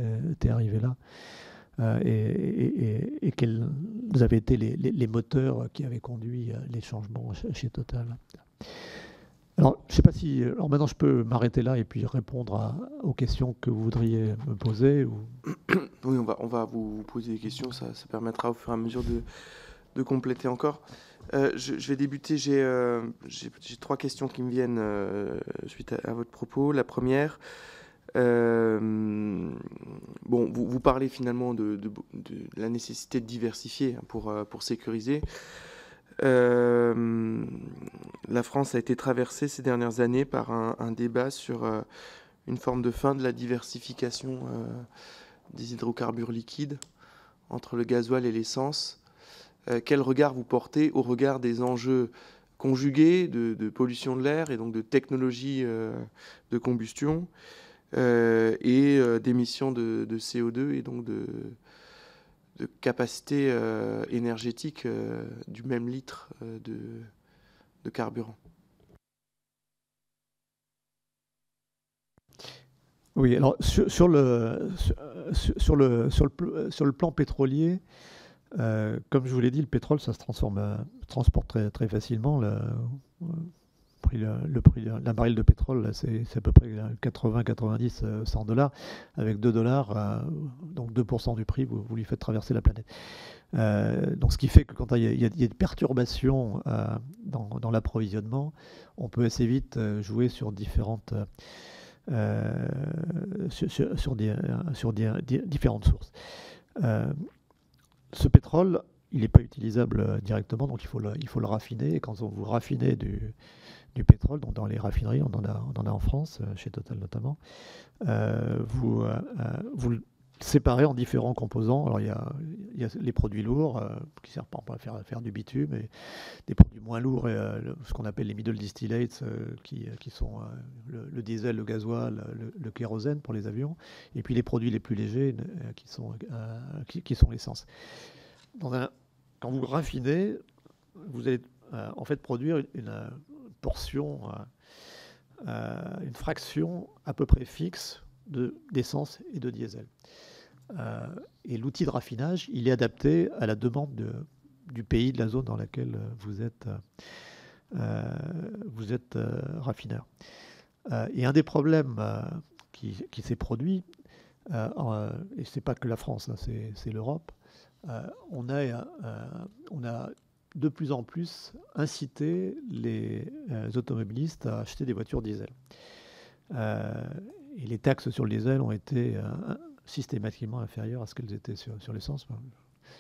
arrivé là. Euh, et, et, quels avaient été les, les, moteurs qui avaient conduit les changements chez Total. Alors, je ne sais pas si. Alors maintenant, je peux m'arrêter là et puis répondre aux questions que vous voudriez me poser. Ou... Oui, on va, on va vous poser des questions. Ça, permettra au fur et à mesure de, de compléter encore. Euh, je, vais débuter. Euh, j'ai trois questions qui me viennent euh, suite à, votre propos. La première. bon, vous, parlez finalement de, de, la nécessité de diversifier pour, pour sécuriser. Euh, la France a été traversée ces dernières années par un, débat sur euh, une forme de fin de la diversification euh, des hydrocarbures liquides entre le gasoil et l'essence. quel regard vous portez au regard des enjeux conjugués de, pollution de l'air et donc de technologie de combustion et d'émissions de, de, CO2 et donc de, de capacité euh, énergétique euh, du même litre euh, de, carburant. Oui, alors sur, le, sur, le, sur, le, sur le plan pétrolier, comme je vous l'ai dit, le pétrole, ça se transforme, transporte très, très facilement. Le, le prix d'un baril de pétrole, c'est à peu près 80, 90, 100 dollars. Avec 2 dollars, euh, donc 2% du prix, vous, lui faites traverser la planète. Euh, donc ce qui fait que quand il y a, des perturbations euh, dans, l'approvisionnement, on peut assez vite jouer sur différentes, sur, sur, différentes sources. ce pétrole, il n'est pas utilisable directement, donc il faut le, il faut le raffiner. Et quand vous raffinez du, du pétrole, donc dans les raffineries, on en a, en, France, euh, chez Total notamment. Euh, vous, euh, vous, séparés en différents composants. Alors il y a, les produits lourds qui servent à faire, du bitume et des produits moins lourds, ce qu'on appelle les middle distillates qui, qui, sont le, diesel, le gasoil, le, kérosène pour les avions, et puis les produits les plus légers qui sont, qui, sont l'essence. quand vous raffinez, vous allez en fait produire une portion euh, une fraction à peu près fixe d'essence et de diesel. Euh, et l'outil de raffinage, il est adapté à la demande de, du pays, de la zone dans laquelle vous êtes, euh, vous êtes raffineur. et un des problèmes qui, qui s'est produit, et c'est pas que la France, hein, c'est l'Europe, on, a, on a de plus en plus inciter les euh, automobilistes à acheter des voitures diesel. Euh, et les taxes sur le diesel ont été euh, systématiquement inférieures à ce qu'elles étaient sur, l'essence. Je ne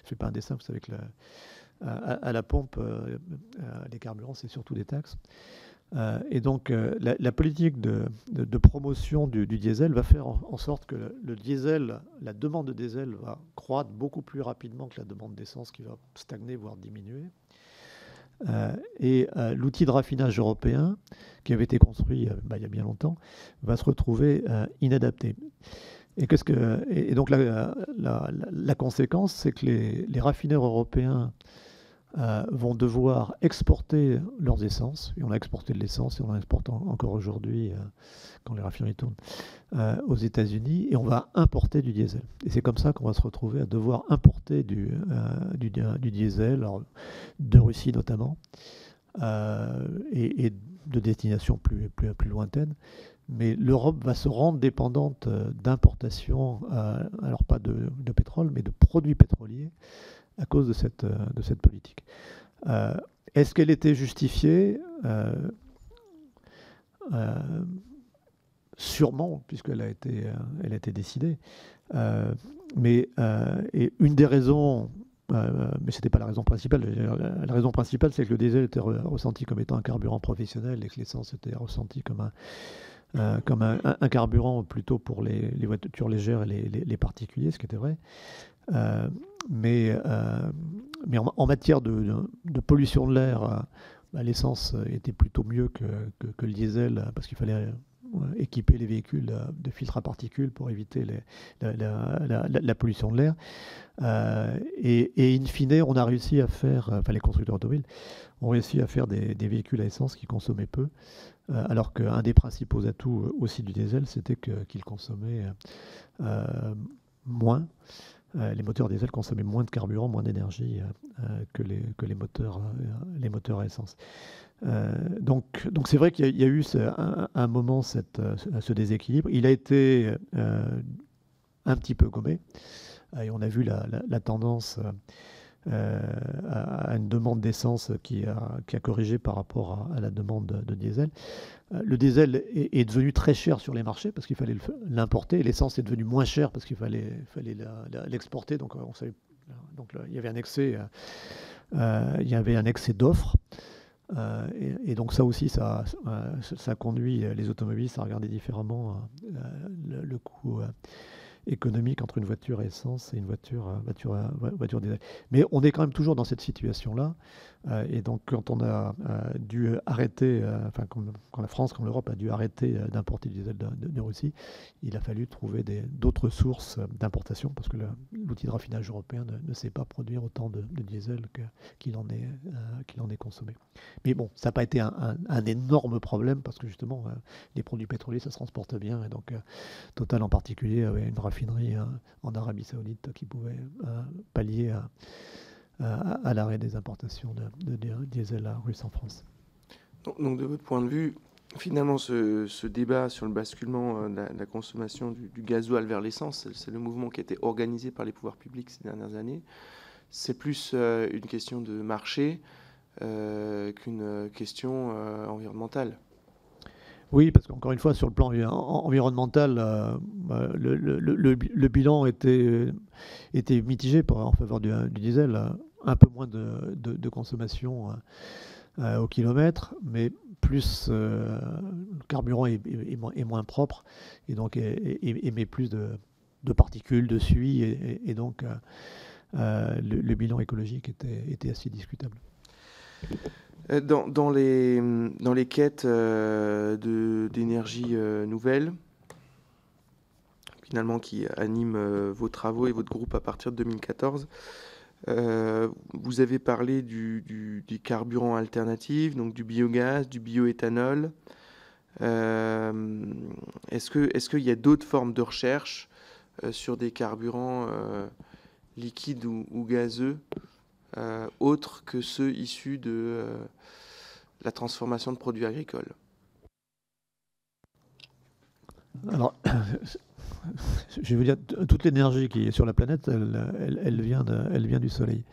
fais pas un dessin, vous savez que la pompe, les carburants, c'est surtout des taxes. et donc, la, politique de, promotion du, diesel va faire en, sorte que le, diesel, la demande de diesel va croître beaucoup plus rapidement que la demande d'essence qui va stagner, voire diminuer. Euh, et euh, l'outil de raffinage européen, qui avait été construit euh, bah, il y a bien longtemps, va se retrouver inadapté. Et, que, et donc la, la, conséquence, c'est que les, les, raffineurs européens euh, vont devoir exporter leurs essences. Et on a exporté de l'essence et on en exporte encore aujourd'hui euh, quand les raffineries tournent euh, aux États-Unis. Et on va importer du diesel. Et c'est comme ça qu'on va se retrouver à devoir importer du, diesel, de Russie notamment, et, de destinations plus, lointaines. Mais l'Europe va se rendre dépendante d'importations, alors pas de, pétrole, mais de produits pétroliers, à cause de cette, euh, politique. Euh, est-ce qu'elle était justifiée? Euh, Sûrement, puisqu'elle a été, elle a été décidée. mais une des raisons, mais ce n'était pas la raison principale. La, raison principale, c'est que le diesel était ressenti comme étant un carburant professionnel et que l'essence était ressentie comme un, comme un, carburant plutôt pour les, voitures légères et les, particuliers, ce qui était vrai. Euh, mais en, matière de, pollution de l'air, euh, bah, l'essence était plutôt mieux que, que, le diesel parce qu'il fallait équiper les véhicules de filtres à particules pour éviter la, pollution de l'air. Euh, et, et, in fine, on a réussi à faire, enfin les constructeurs automobiles ont réussi à faire des, des véhicules à essence qui consommaient peu, alors qu'un des principaux atouts aussi du diesel, c'était qu'il consommait moins. Euh, les moteurs diesel consommaient moins de carburant, moins d'énergie euh, euh, que, les, moteurs, les moteurs à essence. donc, donc c'est vrai qu'il y, a eu un, moment ce déséquilibre. Il a été un petit peu gommé. Et on a vu la, tendance à une demande d'essence qui a, corrigé par rapport à, la demande de, diesel. Euh, le diesel est, devenu très cher sur les marchés parce qu'il fallait l'importer. L'essence est devenue moins chère parce qu'il fallait, l'exporter. Donc, il y avait un excès, euh, d'offres. et, donc ça aussi, ça, ça, conduit les automobilistes à regarder différemment le, coût économique entre une voiture à essence et une voiture, euh, euh, voiture diesel. Mais on est quand même toujours dans cette situation-là. Euh, et donc, quand on a dû arrêter, enfin, quand, la France, quand l'Europe a dû arrêter d'importer du diesel de, Russie, il a fallu trouver d'autres sources d'importation parce que l'outil de raffinage européen ne, sait pas produire autant de, diesel qu'il en, est, consommé. Mais bon, ça n'a pas été un, énorme problème parce que justement, les produits pétroliers, ça se transporte bien. Et donc, Total en particulier avait une raffinerie en Arabie Saoudite qui pouvait euh, pallier à, l'arrêt des importations de, diesel russe en France. Donc, de votre point de vue, finalement, ce, débat sur le basculement euh, de la, consommation du, gasoil vers l'essence, c'est le mouvement qui a été organisé par les pouvoirs publics ces dernières années. C'est plus euh, une question de marché qu'une question environnementale. Oui, parce qu'encore une fois, sur le plan environnemental, euh, bah, le, bilan était, était mitigé en faveur du, diesel. Un peu moins de, consommation euh, au kilomètre, mais plus euh, le carburant est, moins propre et donc émet plus de, particules, de suie, et, donc le, bilan écologique était assez discutable. Dans, dans, les, dans les quêtes d'énergie nouvelle, finalement qui animent vos travaux et votre groupe à partir de 2014, euh, vous avez parlé du, des carburants alternatifs, donc du biogaz, du bioéthanol. Euh, est-ce qu'il est y a d'autres formes de recherche euh, sur des carburants liquides ou, gazeux autres que ceux issus de la transformation de produits agricoles Alors, je vais dire, toute l'énergie qui est sur la planète, elle, vient, elle vient, du Soleil.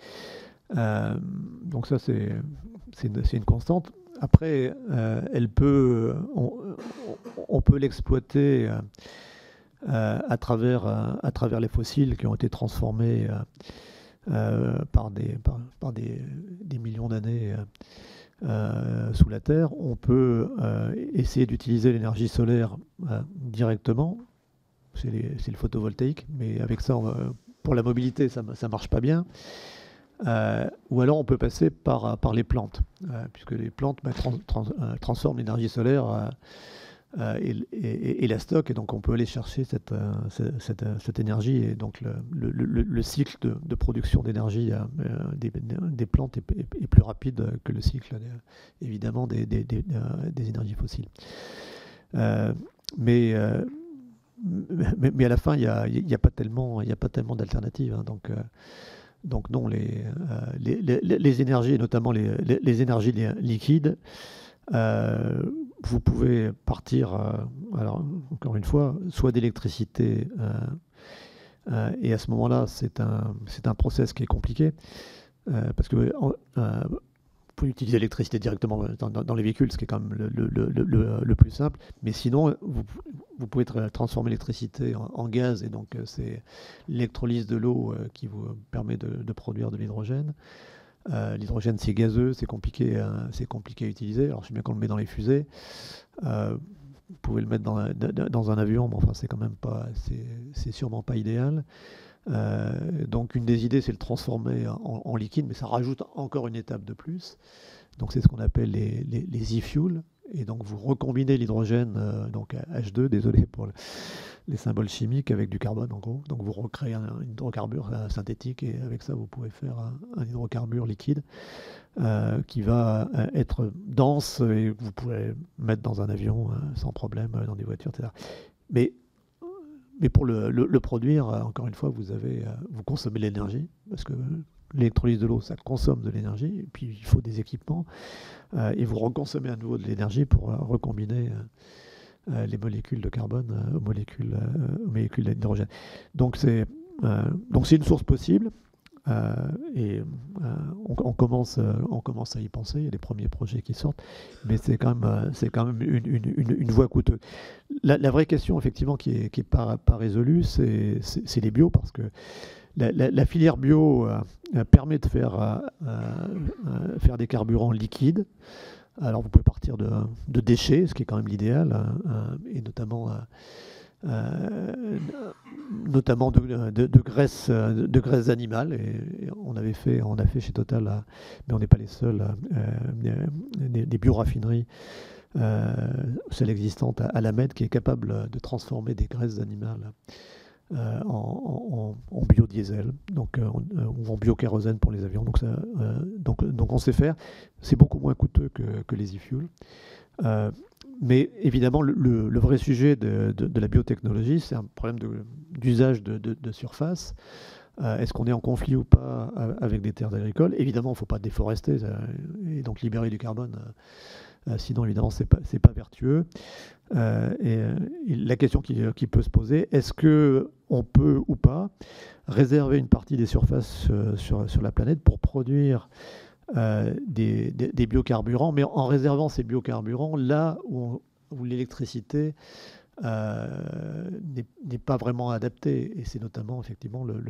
Euh, donc ça, c'est une, une, constante. Après, euh, elle peut, on, peut l'exploiter euh, à, travers, à travers les fossiles qui ont été transformés par, des, par, des, des, millions d'années sous la Terre. On peut essayer d'utiliser l'énergie solaire directement c'est le photovoltaïque, mais avec ça, pour la mobilité, ça ne marche pas bien. Euh, ou alors on peut passer par, par les plantes, euh, puisque les plantes bah, euh, transforment l'énergie solaire et, la stockent, et donc on peut aller chercher cette, cette, énergie, et donc le, cycle de, production d'énergie des, plantes est, plus rapide que le cycle, évidemment, des, énergies fossiles. mais mais, à la fin, il n'y a, a, pas tellement, d'alternatives. Hein. donc, euh, donc non, les, euh, les, énergies, notamment les, énergies liquides, euh, vous pouvez partir, alors encore une fois, soit d'électricité, et à ce moment-là, c'est un, un process qui est compliqué, parce que utiliser l'électricité directement dans, les véhicules, ce qui est quand même le, plus simple. Mais sinon, vous, pouvez transformer l'électricité en, gaz, et donc euh, c'est l'électrolyse de l'eau euh, qui vous permet de, produire de l'hydrogène. Euh, l'hydrogène, c'est gazeux, c'est compliqué, c'est compliqué à utiliser. Alors, je sais bien qu'on le met dans les fusées. vous pouvez le mettre dans, un avion, mais enfin, c'est quand même pas, c'est sûrement pas idéal. Euh, donc une des idées, c'est le transformer en, liquide, mais ça rajoute encore une étape de plus. Donc c'est ce qu'on appelle les, les, e-fuels. Et donc vous recombinez l'hydrogène, euh, donc H2, désolé pour les symboles chimiques, avec du carbone en gros. Donc vous recréez un, hydrocarbure euh, synthétique et avec ça vous pouvez faire un, hydrocarbure liquide qui va être dense et vous pouvez mettre dans un avion sans problème, dans des voitures, etc. Mais mais pour le, produire, euh, encore une fois, vous, avez, euh, vous consommez de l'énergie, parce que l'électrolyse de l'eau, ça consomme de l'énergie, et puis il faut des équipements, euh, et vous reconsommez à nouveau de l'énergie pour recombiner les molécules de carbone aux molécules, aux molécules d'hydrogène. Donc c'est une source possible. Euh, et euh, on, commence, euh, on commence à y penser, il y a des premiers projets qui sortent, mais c'est quand même, c'est quand même une, une, voie coûteuse. La, vraie question, effectivement, qui n'est qui est pas, résolue, c'est les bio, parce que la, filière bio permet de faire, faire des carburants liquides. Alors vous pouvez partir de, déchets, ce qui est quand même l'idéal, hein, et notamment euh, notamment de, de, graisse, animale. On avait fait, on a fait chez Total, mais on n'est pas les seuls, euh, des, bioraffineries. Euh, celle existante à, la MED qui est capable de transformer des graisses animales en, biodiesel, donc ou en biokérosène pour les avions. Donc, ça, donc, on sait faire. C'est beaucoup moins coûteux que, les e-fuels. Mais évidemment, le, vrai sujet de, la biotechnologie, c'est un problème d'usage de, surface. Euh, est-ce qu'on est en conflit ou pas euh, avec des terres agricoles? Évidemment, il ne faut pas déforester euh, et donc libérer du carbone. Sinon, évidemment, ce n'est pas, pas, vertueux. Et, la question qui, peut se poser, est-ce qu'on peut ou pas réserver une partie des surfaces sur, sur la planète pour produire euh, des, biocarburants, mais en réservant ces biocarburants là où, l'électricité euh, n'est pas vraiment adaptée. Et c'est notamment effectivement le,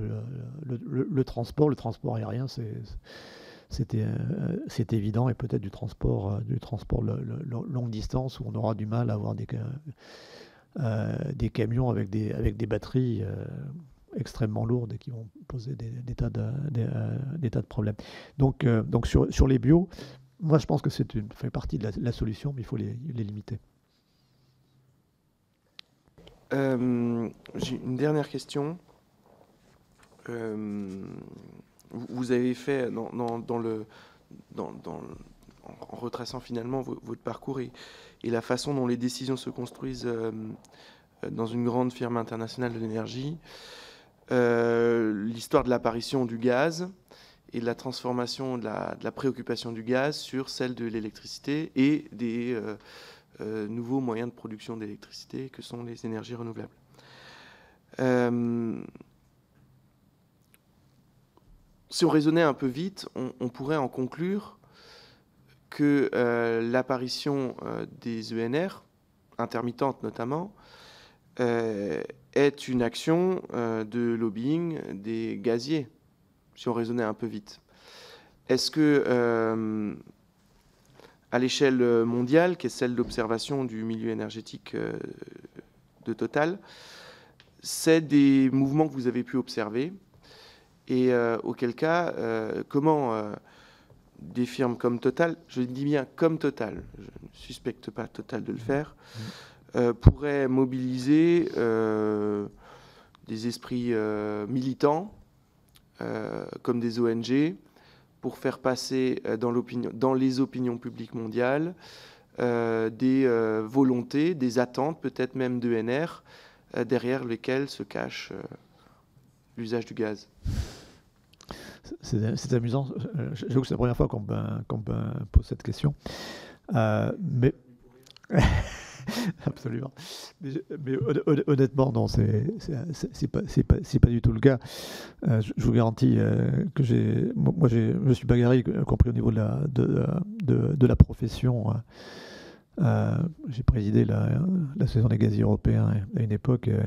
le, transport, le transport aérien, c'est euh, évident, et peut-être du transport, du transport longue distance où on aura du mal à avoir des, des camions avec des, avec des batteries extrêmement lourdes et qui vont poser des, tas, de, des, tas de problèmes. Donc, donc sur, sur les bio, moi je pense que c'est une fait partie de la, solution, mais il faut les, les limiter. J'ai une dernière question. Vous avez fait en retraçant finalement votre parcours et, la façon dont les décisions se construisent euh, dans une grande firme internationale de l'énergie, euh, l'histoire de l'apparition du gaz et de la transformation de la, préoccupation du gaz sur celle de l'électricité et des euh, nouveaux moyens de production d'électricité que sont les énergies renouvelables. Si on raisonnait un peu vite, on pourrait en conclure que euh, l'apparition euh, des ENR, intermittentes notamment, euh, est une action de lobbying des gaziers, si on raisonnait un peu vite. Est-ce que, à l'échelle mondiale, qui est celle d'observation du milieu énergétique de Total, c'est des mouvements que vous avez pu observer et auquel cas, comment des firmes comme Total, je dis bien comme Total, je ne suspecte pas Total de le faire, euh, pourraient mobiliser euh, des esprits euh, militants comme des ONG pour faire passer dans, dans les opinions publiques mondiales des volontés, des attentes, peut-être même d'ENR, derrière lesquelles se cache l'usage du gaz c'est amusant. Euh, j'avoue que c'est la première fois qu'on me, pose cette question. Euh, mais. Absolument. Mais, honnêtement, non, c'est pas, pas, du tout le cas. Euh, je, vous garantis que j'ai. Moi, je suis bagarré, y compris au niveau de la, profession. Euh, j'ai présidé la, saison des gaziers européens à une époque, euh,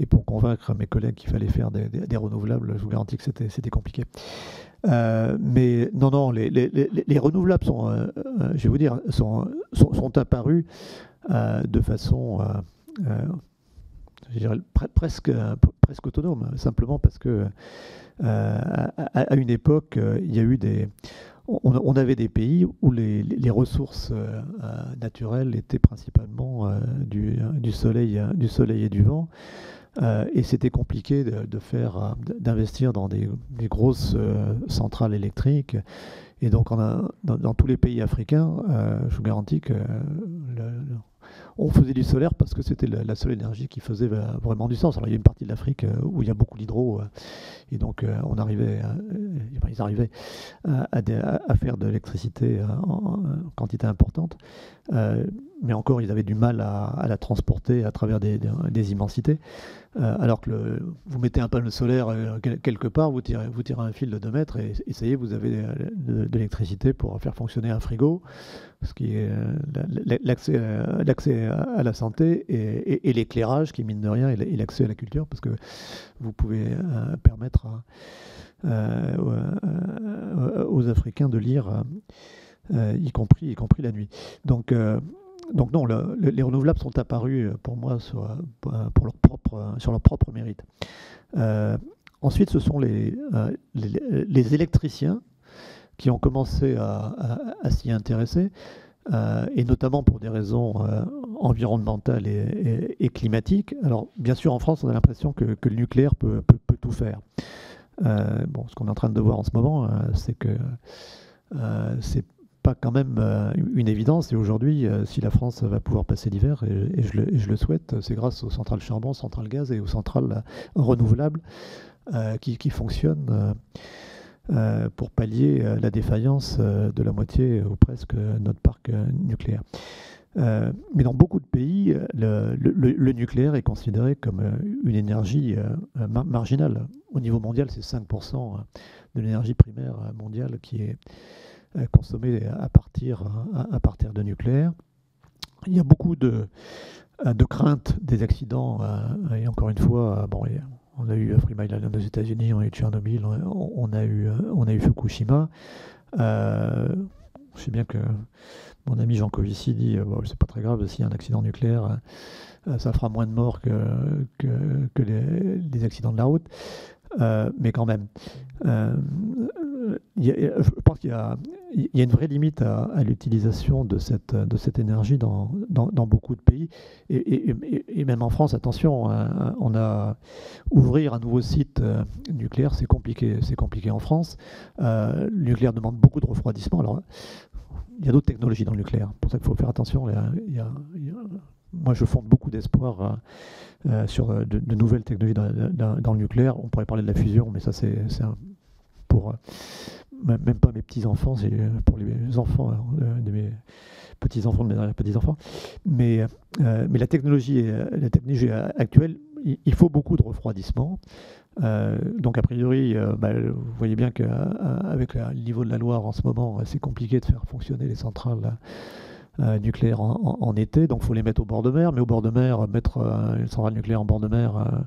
et pour convaincre mes collègues qu'il fallait faire des, renouvelables, je vous garantis que c'était compliqué. Euh, mais non, non, les, les, renouvelables sont, je vais vous dire, sont, apparus de façon, presque, presque autonome, simplement parce que à, une époque, il y a eu des on, avait des pays où les, ressources euh, naturelles étaient principalement euh, du, soleil, du soleil et du vent. Euh, et c'était compliqué de, faire, d'investir dans des, grosses centrales électriques. Et donc, dans, tous les pays africains, je vous garantis que on faisait du solaire parce que c'était la, seule énergie qui faisait vraiment du sens. Il y a une partie de l'Afrique euh, où il y a beaucoup d'hydro, euh, et donc euh, on arrivait, ils arrivaient à, faire de l'électricité en, quantité importante, mais encore ils avaient du mal à, la transporter à travers des, immensités. alors que vous mettez un panneau solaire quelque part, vous tirez, vous tirez un fil de 2 mètres et, et ça y est, vous avez de, l'électricité pour faire fonctionner un frigo, ce qui est l'accès à la santé et, l'éclairage qui, mine de rien, est l'accès à la culture, parce que vous pouvez euh, permettre euh, euh, aux Africains de lire, y, compris, y compris la nuit. Donc, donc non, les renouvelables sont apparus pour moi sur, pour leur propre, sur leur propre mérite. ensuite, ce sont les, les, électriciens qui ont commencé à s'y intéresser. Euh, et notamment pour des raisons euh, environnementales et, climatiques. Alors, bien sûr, en France, on a l'impression que, le nucléaire peut, tout faire. Euh, bon, ce qu'on est en train de voir en ce moment, c'est que c'est pas quand même une évidence. Et aujourd'hui, si la France va pouvoir passer l'hiver, et, je le, souhaite, c'est grâce aux centrales charbon, centrales gaz et aux centrales renouvelables qui, fonctionnent. Euh, pour pallier euh, la défaillance euh, de la moitié ou presque de notre parc nucléaire. mais dans beaucoup de pays, le, nucléaire est considéré comme une énergie marginale. Au niveau mondial, c'est 5% de l'énergie primaire mondiale qui est consommée à partir, à, partir de nucléaire. Il y a beaucoup de, de craintes des accidents, et encore une fois, bon, on a eu Free Island aux États-Unis, on a eu Tchernobyl, on, a eu, on a eu Fukushima. Euh, je sais bien que mon ami Jean Covici dit euh, bon, c'est pas très grave s'il y a un accident nucléaire ça fera moins de morts que, que, les, accidents de la route. mais quand même, je pense qu'il y a, y a une vraie limite à, l'utilisation de cette, de cette énergie dans, dans, beaucoup de pays. Et, même en France, attention, hein, on a ouvrir un nouveau site euh, nucléaire, c'est compliqué, c'est compliqué en France. Euh, le nucléaire demande beaucoup de refroidissement. Alors, il y a d'autres technologies dans le nucléaire. Pour ça qu'il faut faire attention. moi, je fonde beaucoup d'espoir euh, sur de, nouvelles technologies dans, dans, le nucléaire. On pourrait parler de la fusion, mais ça, c'est pour même pas mes petits-enfants, c'est euh, pour les enfants euh, de mes petits-enfants, de mes petits-enfants. Mais, euh, mais la technologie, la technologie actuelle, il faut beaucoup de refroidissement. donc a priori, bah, vous voyez bien qu'avec le niveau de la Loire en ce moment, c'est compliqué de faire fonctionner les centrales nucléaires en, été. Donc il faut les mettre au bord de mer. Mais au bord de mer, mettre une centrale nucléaire en bord de mer,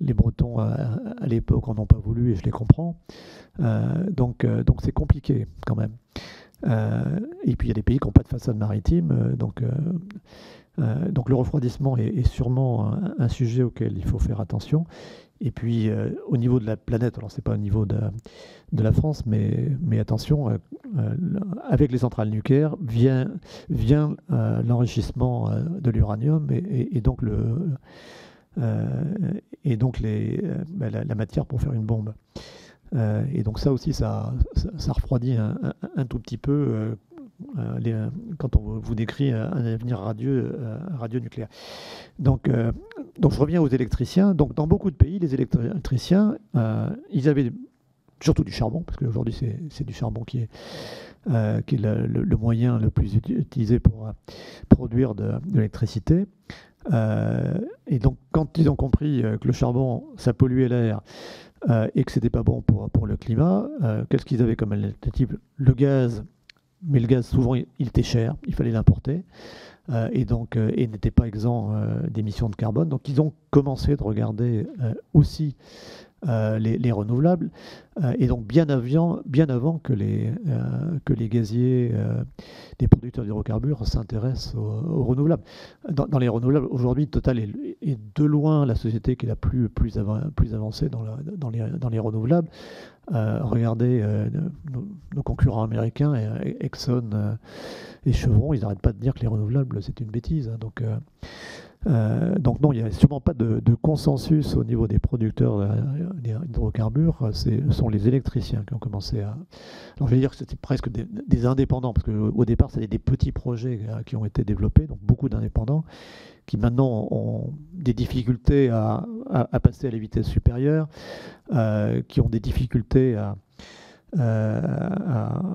les Bretons à, l'époque en ont pas voulu et je les comprends. Euh, donc euh, donc c'est compliqué quand même. Euh, et puis il y a des pays qui n'ont pas de façade maritime, donc donc le refroidissement est, sûrement un, sujet auquel il faut faire attention. Et puis au niveau de la planète, alors c'est pas au niveau de, de, la France, mais, mais attention, avec les centrales nucléaires vient, vient l'enrichissement de l'uranium et, donc le et donc les, bah, la, matière pour faire une bombe. Euh, et donc ça aussi, ça, refroidit un, tout petit peu euh, euh, quand on vous décrit un avenir radieux, nucléaire. Donc, je reviens aux électriciens. Donc dans beaucoup de pays, les électriciens, ils avaient surtout du charbon, parce qu'aujourd'hui c'est du charbon qui est, le, moyen le plus utilisé pour produire de l'électricité. Et donc quand ils ont compris que le charbon, ça polluait l'air, euh, et que c'était pas bon pour, pour le climat, euh, qu'est-ce qu'ils avaient comme alternative? Le gaz, mais le gaz souvent il, était cher, il fallait l'importer, euh, et donc et n'était pas exempt d'émissions de carbone. Donc ils ont commencé de regarder aussi euh, les, renouvelables, euh, et donc bien avant, bien avant que, les, euh, que les gaziers, les producteurs d'hydrocarbures s'intéressent aux, renouvelables. Dans, les renouvelables, aujourd'hui, Total est, de loin la société qui est la plus, plus, avancée dans, dans, les, dans les renouvelables. regardez nos, concurrents américains, Exxon et Chevron, ils n'arrêtent pas de dire que les renouvelables, c'est une bêtise. Hein. donc, euh, donc non, il n'y a sûrement pas de, consensus au niveau des producteurs d'hydrocarbures. Ce sont les électriciens qui ont commencé à... Alors je vais dire que c'était presque des, indépendants, parce qu'au départ, c'était des petits projets euh, qui ont été développés, donc beaucoup d'indépendants, qui maintenant ont des difficultés à, passer à la vitesse supérieure, euh, qui ont des difficultés à, euh,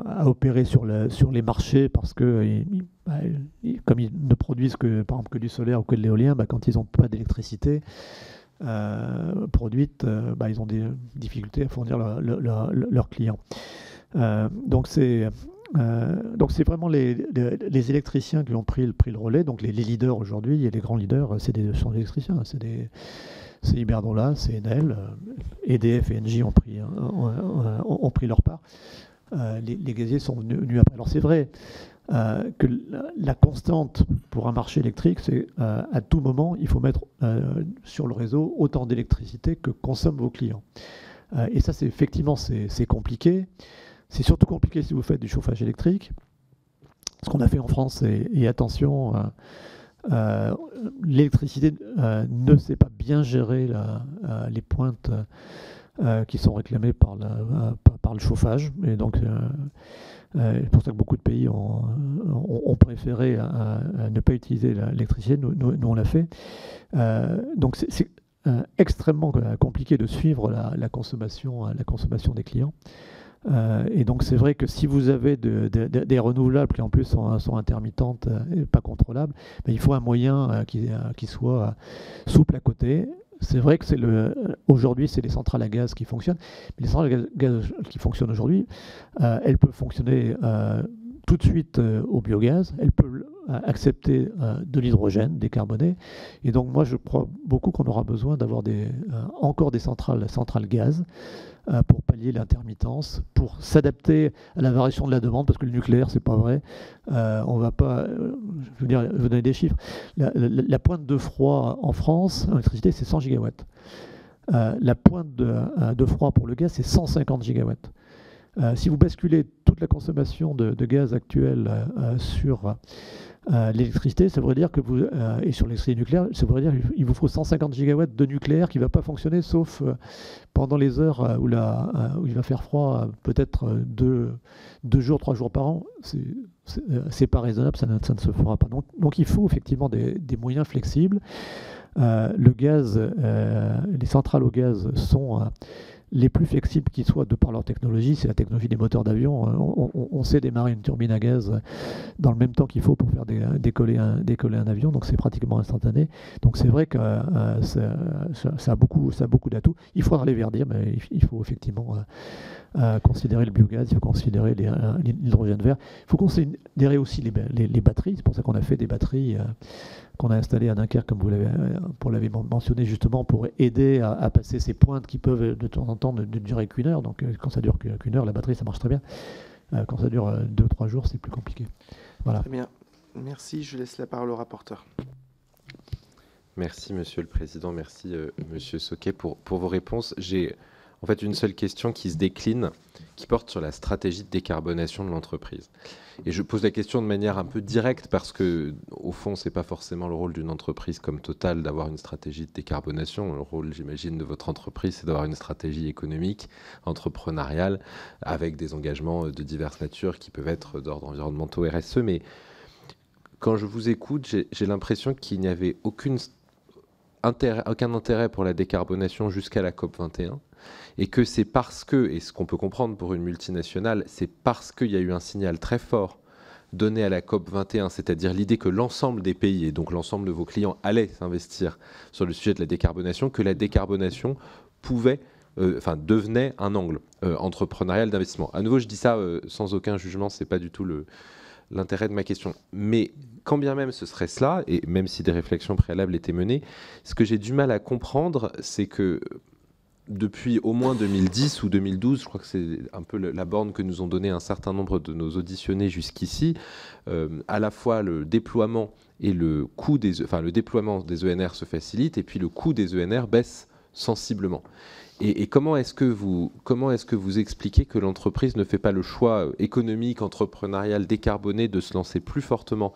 à, opérer sur, le, sur les marchés parce que, bah, comme ils ne produisent que, par exemple, que du solaire ou que de l'éolien, bah, quand ils n'ont pas d'électricité euh, produite, euh, bah, ils ont des difficultés à fournir leurs clients. donc c'est vraiment les, électriciens qui ont pris, le relais. Donc les, leaders aujourd'hui et les grands leaders, c'est des, sont des électriciens, c'est Iberdrola, c'est Enel, EDF et Engie ont pris, ont, pris leur part. Euh, les, gaziers sont venus, après. Alors c'est vrai euh, que la, constante pour un marché électrique, c'est euh, à tout moment, il faut mettre sur le réseau autant d'électricité que consomment vos clients. et ça, c'est effectivement, c'est compliqué. C'est surtout compliqué si vous faites du chauffage électrique. Ce qu'on a fait en France, et attention, euh, l'électricité euh, ne sait pas bien gérer euh, les pointes qui sont réclamées par, le chauffage. Et donc, c'est pour ça que beaucoup de pays ont, préféré ne pas utiliser l'électricité. Nous, nous, on l'a fait. donc, c'est extrêmement compliqué de suivre la consommation des clients. Euh, et donc c'est vrai que si vous avez des renouvelables qui en plus sont, intermittentes et pas contrôlables, ben, il faut un moyen euh, qui, euh, qui, soit souple à côté. C'est vrai que c'est le aujourd'hui c'est les centrales à gaz qui fonctionnent, mais les centrales à gaz qui fonctionnent aujourd'hui, elles peuvent fonctionner tout de suite au biogaz, elles peuvent accepter de l'hydrogène décarboné. Et donc moi, je crois beaucoup qu'on aura besoin d'avoir encore des centrales, centrales gaz pour pallier l'intermittence, pour s'adapter à la variation de la demande, parce que le nucléaire, c'est pas vrai. on va pas, je veux dire, vous donner des chiffres. La, pointe de froid en France, en électricité, c'est 100 gigawatts. la pointe de, de, froid pour le gaz, c'est 150 gigawatts. Euh, si vous basculez toute la consommation de, gaz actuelle euh, euh, l'électricité, ça voudrait dire que vous, et sur l'électricité nucléaire, ça voudrait dire qu'il vous faut 150 gigawatts de nucléaire qui ne va pas fonctionner sauf pendant les heures où, où, il va faire froid, peut-être deux, jours, trois jours par an. C'est pas raisonnable, ça ne, se fera pas. Donc, il faut effectivement des, des moyens flexibles. le gaz, les centrales au gaz sont les plus flexibles qui soient de par leur technologie, c'est la technologie des moteurs d'avion. Euh, on, sait démarrer une turbine à gaz dans le même temps qu'il faut pour faire décoller, un, décoller un avion, donc c'est pratiquement instantané. Donc c'est vrai que euh, ça, a beaucoup, beaucoup d'atouts. Il faudra les verdir, mais il, faut effectivement euh, considérer le biogaz, il faut considérer l'hydrogène vert. Il faut considérer aussi les, les batteries. C'est pour ça qu'on a fait des batteries qu'on a installé à Dunkerque, comme vous l'avez, euh, pour l'avez mentionné justement, pour aider à, passer ces pointes qui peuvent de temps en temps ne, durer qu'une heure. Donc euh, quand ça dure qu'une heure, la batterie, ça marche très bien. Euh, quand ça dure deux, trois jours, c'est plus compliqué. Voilà. Très bien. Merci. Je laisse la parole au rapporteur. Merci, Monsieur le Président. Merci, Monsieur Soquet, pour, pour vos réponses. J'ai en fait une seule question qui se décline, qui porte sur la stratégie de décarbonation de l'entreprise. Et je pose la question de manière un peu directe parce que, au fond, c'est pas forcément le rôle d'une entreprise comme Total d'avoir une stratégie de décarbonation. Le rôle, j'imagine, de votre entreprise, c'est d'avoir une stratégie économique, entrepreneuriale, avec des engagements de diverses natures qui peuvent être d'ordre environnementaux, RSE. Mais quand je vous écoute, j'ai l'impression qu'il n'y avait aucune intérêt, aucun intérêt pour la décarbonation jusqu'à la COP 21 et que c'est parce que, et ce qu'on peut comprendre pour une multinationale, c'est parce qu'il y a eu un signal très fort donné à la COP 21, c'est-à-dire l'idée que l'ensemble des pays, et donc l'ensemble de vos clients, allaient s'investir sur le sujet de la décarbonation, que la décarbonation pouvait euh, enfin devenait un angle euh, entrepreneurial d'investissement. À nouveau, je dis ça euh, sans aucun jugement, c'est pas du tout l'intérêt de ma question. Mais quand bien même ce serait cela, et même si des réflexions préalables étaient menées, ce que j'ai du mal à comprendre, c'est que depuis au moins 2010 ou 2012, je crois que c'est un peu la borne que nous ont donné un certain nombre de nos auditionnés jusqu'ici, euh, à la fois le déploiement et le coût des, enfin le déploiement des ENR se facilite et puis le coût des ENR baisse sensiblement. Et, comment est-ce que vous comment est-ce que vous expliquez que l'entreprise ne fait pas le choix économique, entrepreneurial, décarboné de se lancer plus fortement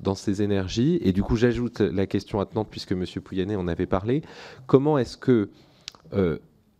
dans ces énergies? Et du coup, j'ajoute la question attenante puisque M. Pouyanné en avait parlé. Comment est-ce que euh,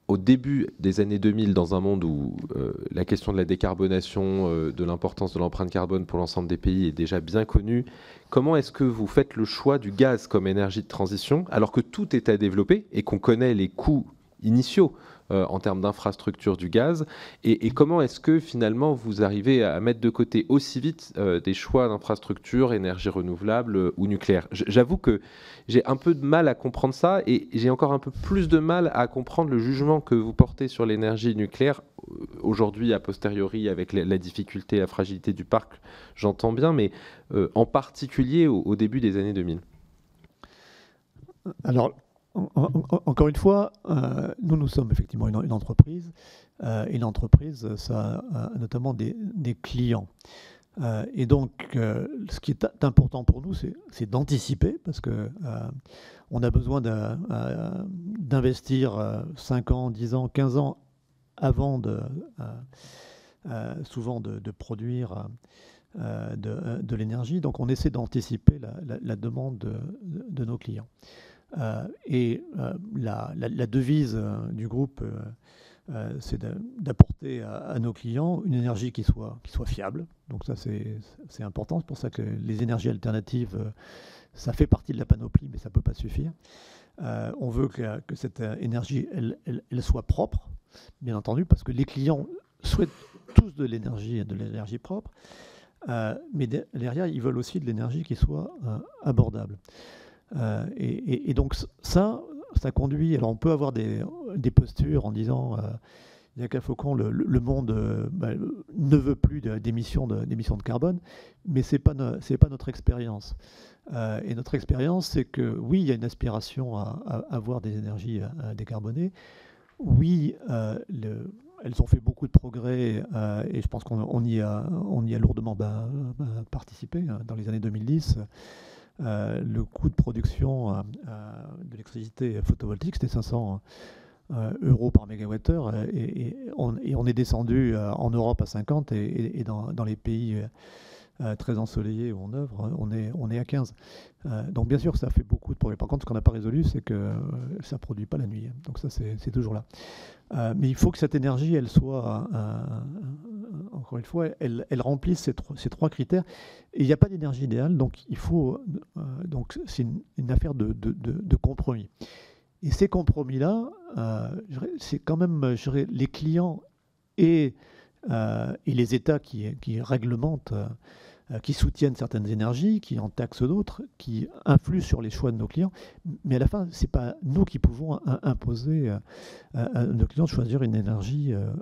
au début des années 2000, dans un monde où euh, la question de la décarbonation, euh, de l'importance de l'empreinte carbone pour l'ensemble des pays est déjà bien connue, comment est-ce que vous faites le choix du gaz comme énergie de transition alors que tout est à développer et qu'on connaît les coûts initiaux euh, en termes d'infrastructure du gaz et, comment est-ce que finalement vous arrivez à mettre de côté aussi vite euh, des choix d'infrastructure, énergie renouvelable euh, ou nucléaire? J'avoue que j'ai un peu de mal à comprendre ça et j'ai encore un peu plus de mal à comprendre le jugement que vous portez sur l'énergie nucléaire aujourd'hui a posteriori avec la, difficulté, la fragilité du parc, j'entends bien, mais en particulier au, au début des années 2000. Alors, encore une fois, euh, nous, nous sommes effectivement une, entreprise, euh, et l'entreprise, ça a notamment des, clients. Euh, et donc, ce qui est important pour nous, c'est d'anticiper, parce que on a besoin d'investir 5 ans, 10 ans, 15 ans avant de, souvent de, produire de, l'énergie. Donc, on essaie d'anticiper la, demande de nos clients. Euh, et euh, la, devise euh, du groupe, c'est d'apporter à, nos clients une énergie qui soit, fiable. Donc ça, c'est important. C'est pour ça que les énergies alternatives, ça fait partie de la panoplie, mais ça ne peut pas suffire. on veut que, cette énergie, elle, soit propre, bien entendu, parce que les clients souhaitent tous de l'énergie de l'énergie propre. mais derrière, ils veulent aussi de l'énergie qui soit abordable. Euh, et, donc ça, ça conduit. Alors on peut avoir des, postures en disant euh, il a qu'à Faucon, le, monde bah, ne veut plus d'émissions de, de, carbone, mais ce n'est pas, pas notre expérience. et notre expérience, c'est que oui, il y a une aspiration à, avoir des énergies décarbonées. Oui, le, elles ont fait beaucoup de progrès euh, et je pense qu'on y, a, y a lourdement bah, bah, participé hein, dans les années 2010. Euh, le coût de production euh, de l'électricité photovoltaïque, c'était 500 euros par mégawattheure et, et, on, est descendu en Europe à 50 et, dans, les pays euh, très ensoleillé où on œuvre, on est, on est à 15. Euh, donc bien sûr, ça fait beaucoup de progrès. Par contre, ce qu'on n'a pas résolu, c'est que euh, ça ne produit pas la nuit. Donc ça, c'est toujours là. mais il faut que cette énergie, elle soit, encore une fois, elle, elle remplisse ces, ces, trois critères. Il n'y a pas d'énergie idéale, donc il faut, donc c'est une, affaire de, de, de, compromis. Et ces compromis-là, c'est quand même les clients et, et les États qui, réglementent euh, qui soutiennent certaines énergies, qui en taxent d'autres, qui influent sur les choix de nos clients. Mais à la fin, ce n'est pas nous qui pouvons imposer euh, à nos clients de choisir une énergie euh,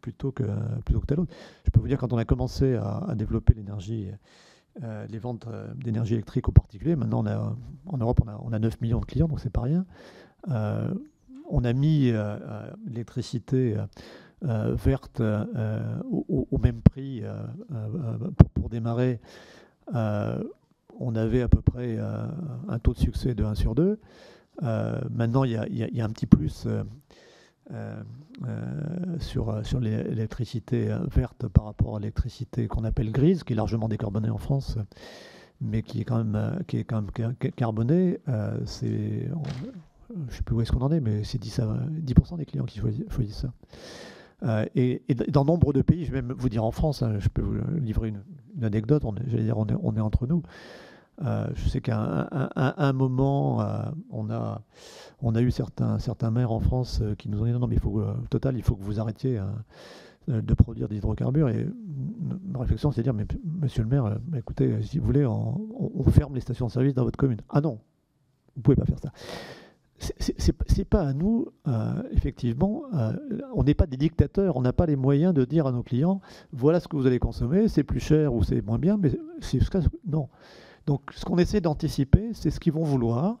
plutôt, que, plutôt que telle. Je peux vous dire, quand on a commencé à, développer l'énergie, les ventes d'énergie électrique aux particuliers, maintenant en Europe on a, on a 9 millions de clients, donc c'est pas rien. on a mis l'électricité euh, verte euh, au, même prix euh, pour, démarrer, on avait à peu près un taux de succès de 1 sur 2. maintenant, il y, a un petit plus sur, sur l'électricité verte par rapport à l'électricité qu'on appelle grise, qui est largement décarbonée en France, mais qui est quand même, qui est quand même carbonée. c'est, je ne sais plus où est-ce qu'on en est, mais c'est 10, 10 des clients qui choisissent ça. Euh, et, dans nombre de pays, je vais même vous dire en France, hein, je peux vous livrer une, anecdote, on est, entre nous. Euh, je sais qu'à un, moment, euh, on, a, eu certains, maires en France qui nous ont dit non, mais il faut, total, il faut que vous arrêtiez hein, de produire des hydrocarbures. Et ma réflexion, c'est de dire, mais monsieur le maire, écoutez, si vous voulez, on, on ferme les stations-service dans votre commune. Ah non, vous ne pouvez pas faire ça c'est pas à nous, euh, effectivement, euh, on n'est pas des dictateurs, on n'a pas les moyens de dire à nos clients, voilà ce que vous allez consommer, c'est plus cher ou c'est moins bien, mais c'est non. Donc ce qu'on essaie d'anticiper, c'est ce qu'ils vont vouloir,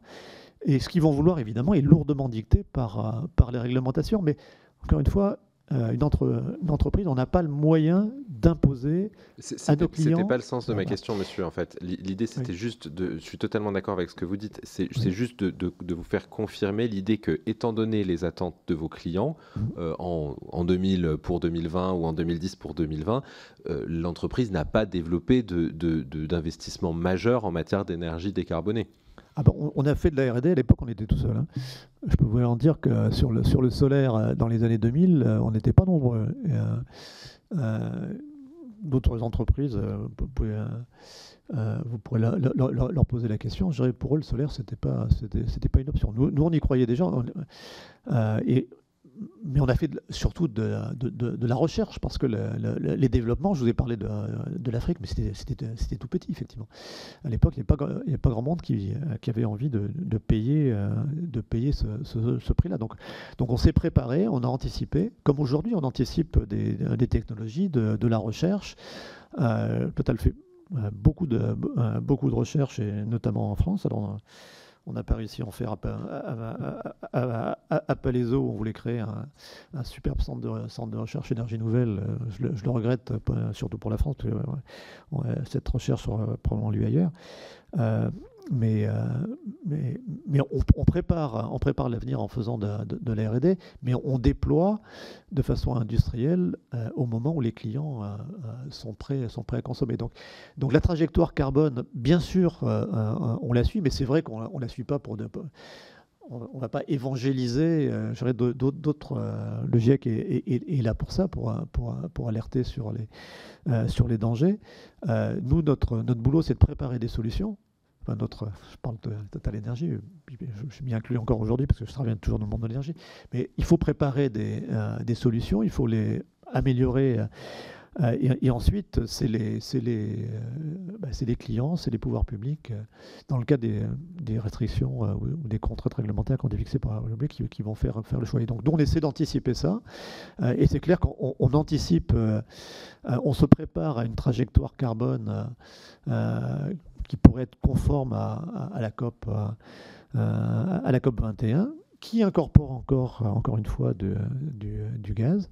et ce qu'ils vont vouloir, évidemment, est lourdement dicté par, euh, par les réglementations, mais encore une fois, euh, une, entreprise, on n'a pas le moyen d'imposer à nos clients. C'était pas le sens de ma question, monsieur. En fait, l'idée, c'était juste de. Je suis totalement d'accord avec ce que vous dites. C'est juste de, vous faire confirmer l'idée que, étant donné les attentes de vos clients mmh. euh, en, 2000 pour 2020 ou en 2010 pour 2020, euh, l'entreprise n'a pas développé d'investissement majeur en matière d'énergie décarbonée. Ah ben, on, a fait de la R&D à l'époque, on était tout seul. Hein. Je peux vous en dire que sur le, sur le solaire, euh, dans les années 2000, euh, on n'était pas nombreux. Euh, d'autres entreprises, vous, pourrez leur, poser la question. Je pour eux, le solaire, pas, c'était, pas une option. Nous, on y croyait déjà. Mais on a fait surtout de, la recherche, parce que les développements, je vous ai parlé de, l'Afrique, mais c'était tout petit, effectivement. À l'époque, il n'y avait, pas grand monde qui, avait envie de, payer, de payer ce, prix-là. Donc, on s'est préparé, on a anticipé, comme aujourd'hui on anticipe des, technologies, de, la recherche. Euh, Total fait euh, beaucoup de, beaucoup recherches, notamment en France. On n'a pas réussi à en faire à, Palaiso, on voulait créer un, superbe centre de, recherche énergie nouvelle. Euh, je le, regrette, surtout pour la France, cette recherche aura probablement lieu ailleurs. Euh, mais, euh, mais, mais on, prépare, on prépare l'avenir en faisant de, la R&D, mais on déploie de façon industrielle euh, au moment où les clients euh, sont, prêts, sont prêts à consommer. Donc, donc la trajectoire carbone, bien sûr, on la suit, mais c'est vrai qu'on ne la suit pas pour... On ne va pas évangéliser. Euh, d'autres. le GIEC est, là pour ça, pour, pour, pour alerter sur les, sur les dangers. nous, notre, notre boulot, c'est de préparer des solutions notre, je parle de Total Energy, je, bien inclus encore aujourd'hui parce que je travaille toujours dans le monde de l'énergie, mais il faut préparer des, euh, solutions, il faut les améliorer et, ensuite, c'est les, bah, clients, c'est les pouvoirs publics, dans le cas des, restrictions ou des contraintes réglementaires qui ont été fixées par la qui, qui vont faire, faire le choix. Et donc, on essaie d'anticiper ça. et c'est clair qu'on anticipe, on se prépare à une trajectoire carbone qui pourrait être conforme à, la COP. à la COP 21 qui incorpore encore, encore une fois du, gaz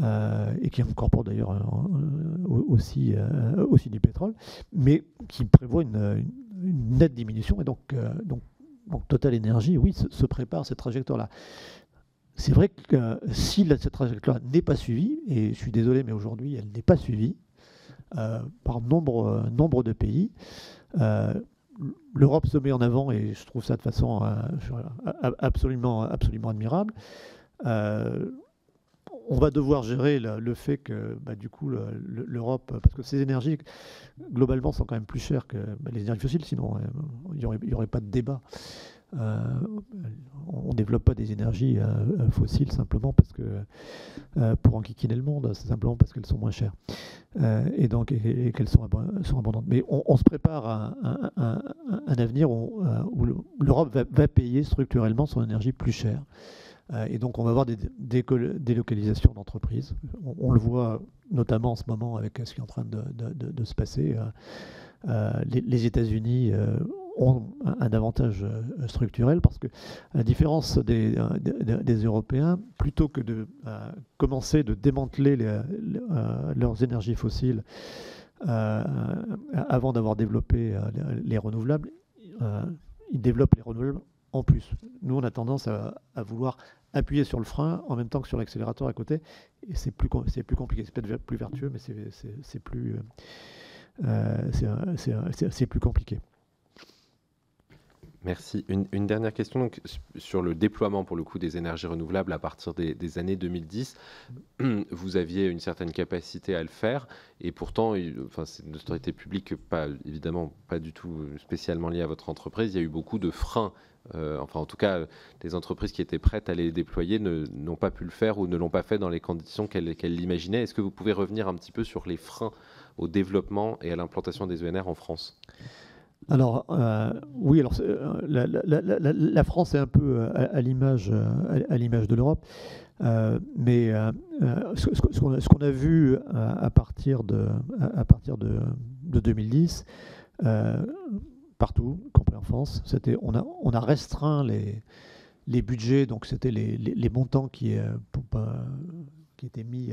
euh, et qui incorpore d'ailleurs euh, aussi, euh, aussi du pétrole, mais qui prévoit une, nette diminution. Et donc, donc, Total Energy, oui, se, prépare cette trajectoire-là. C'est vrai que si cette trajectoire n'est pas suivie, et je suis désolé, mais aujourd'hui elle n'est pas suivie par nombre, nombre de pays, l'Europe se met en avant et je trouve ça de façon euh, absolument, absolument admirable. Euh, on va devoir gérer le, fait que, bah, du coup, l'Europe, parce que ces énergies, globalement, sont quand même plus chères que bah, les énergies fossiles, sinon euh, il n'y aurait, pas de débat. Euh, on ne développe pas des énergies euh, fossiles simplement parce que euh, pour enquiquiner le monde, c'est simplement parce qu'elles sont moins chères et donc qu'elles sont, sont, abondantes. Mais on, se prépare à, un avenir où, l'Europe va, payer structurellement son énergie plus chère. et donc on va avoir des, délocalisations d'entreprises. On, le voit notamment en ce moment avec ce qui est en train de, se passer. les, les États-Unis ont un avantage euh, structurel parce que, à la différence des, des, Européens, plutôt que de euh, commencer de démanteler euh, leurs énergies fossiles avant d'avoir développé les, renouvelables, ils développent les renouvelables en plus. Nous, on a tendance à, vouloir appuyer sur le frein en même temps que sur l'accélérateur à côté, et c'est plus, compliqué. C'est peut-être plus vertueux, mais c'est plus compliqué. Merci. Une, dernière question sur le déploiement pour le coup des énergies renouvelables à partir des, années 2010. Vous aviez une certaine capacité à le faire et pourtant, enfin, c'est une autorité publique pas évidemment pas du tout spécialement liée à votre entreprise. Il y a eu beaucoup de freins. Euh, enfin, en tout cas, des entreprises qui étaient prêtes à les déployer n'ont pas pu le faire ou ne l'ont pas fait dans les conditions qu'elles l'imaginaient. Est-ce que vous pouvez revenir un petit peu sur les freins au développement et à l'implantation des ENR en France? Alors, euh, oui, alors, euh, la, France est un peu euh, à, l'image à, l'image de l'Europe, mais ce, qu'on a vu à, partir de, à, partir de, 2010, partout, y compris en France, c'était, on, a, on a restreint les, les budgets, donc c'était les, les, montants qui, qui étaient mis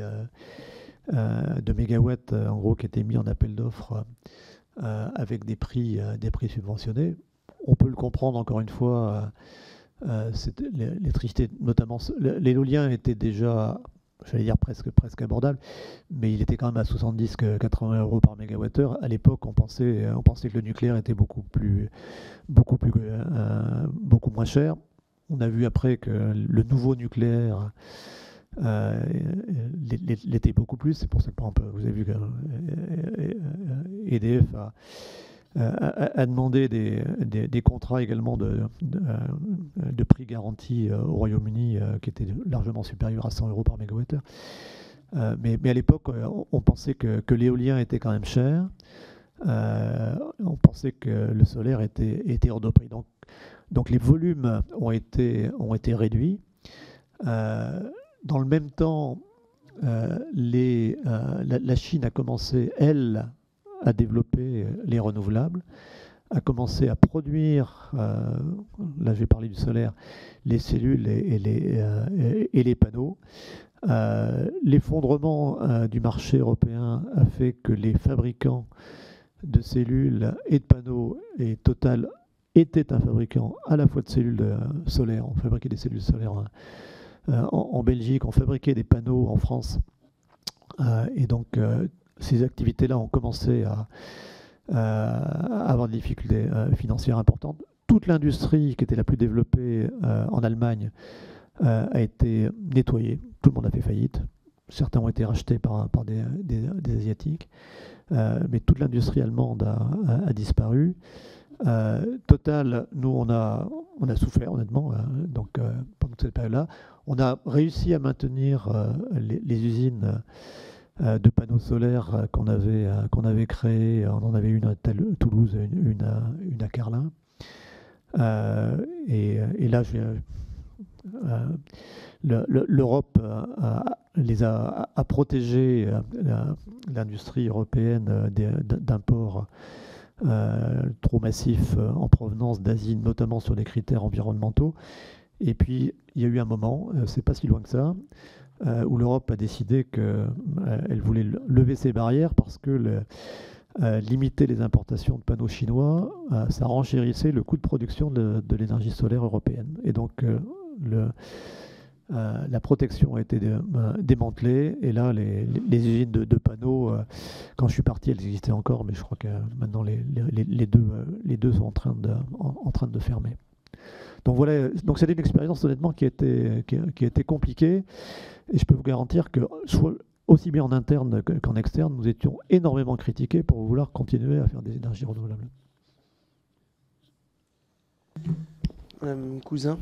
de mégawatts, en gros, qui étaient mis en appel d'offres avec des prix, euh, des prix subventionnés. On peut le comprendre encore une fois. Euh, l'électricité, notamment l'éolien, était déjà j'allais dire presque, presque abordable, mais il était quand même à 70-80 euros par mégawattheure. À l'époque, on pensait, on pensait que le nucléaire était beaucoup, plus, beaucoup, plus, beaucoup moins cher. On a vu après que le nouveau nucléaire euh, l'été beaucoup plus. C'est pour ça que vous avez vu que EDF euh, euh, a, demandé des, contrats également de, prix garantis au Royaume-Uni qui étaient largement supérieurs à 100 euros par mégawattheure. mais, à l'époque, on, pensait que, l'éolien était quand même cher. on pensait que le solaire était, hors de prix. Donc, les volumes ont été réduits. Dans le même temps, euh, euh, la, Chine a commencé, elle, à développer les renouvelables, a commencé à produire, euh, là j'ai parlé du solaire, les cellules et, les, et les, panneaux. L'effondrement du marché européen a fait que les fabricants de cellules et de panneaux, et Total était un fabricant à la fois de cellules solaires, on fabriquait des cellules solaires euh, en, Belgique, on fabriquait des panneaux en France. Euh, et donc, euh, ces activités-là ont commencé à, avoir des difficultés financières importantes. Toute l'industrie qui était la plus développée en Allemagne a été nettoyée. Tout le monde a fait faillite. Certains ont été rachetés par, des, Asiatiques. mais toute l'industrie allemande a disparu. Total, nous, on a, on a souffert, honnêtement, euh, donc, pendant cette période-là. On a réussi à maintenir les, usines de panneaux solaires qu'on avait, avait créés. On en avait une à Toulouse, une, une, à, Carlin. Et, là, l'Europe les a, protégé l'industrie européenne d'imports euh, trop massifs euh, en provenance d'Asie, notamment sur les critères environnementaux. Et puis, il y a eu un moment, euh, c'est pas si loin que ça, où l'Europe a décidé qu'elle voulait lever ses barrières parce que limiter les importations de panneaux chinois, ça renchérissait le coût de production de, l'énergie solaire européenne. Et donc, euh, la protection a été euh, démantelée et là, les, usines de, panneaux, euh, quand je suis parti, elles existaient encore, mais je crois que maintenant les, deux, sont en, train de fermer. Donc voilà, donc c'était une expérience honnêtement qui été, qui, a compliquée et je peux vous garantir que aussi bien en interne qu'en externe, nous étions énormément critiqués pour vouloir continuer à faire des énergies renouvelables. Madame Cousin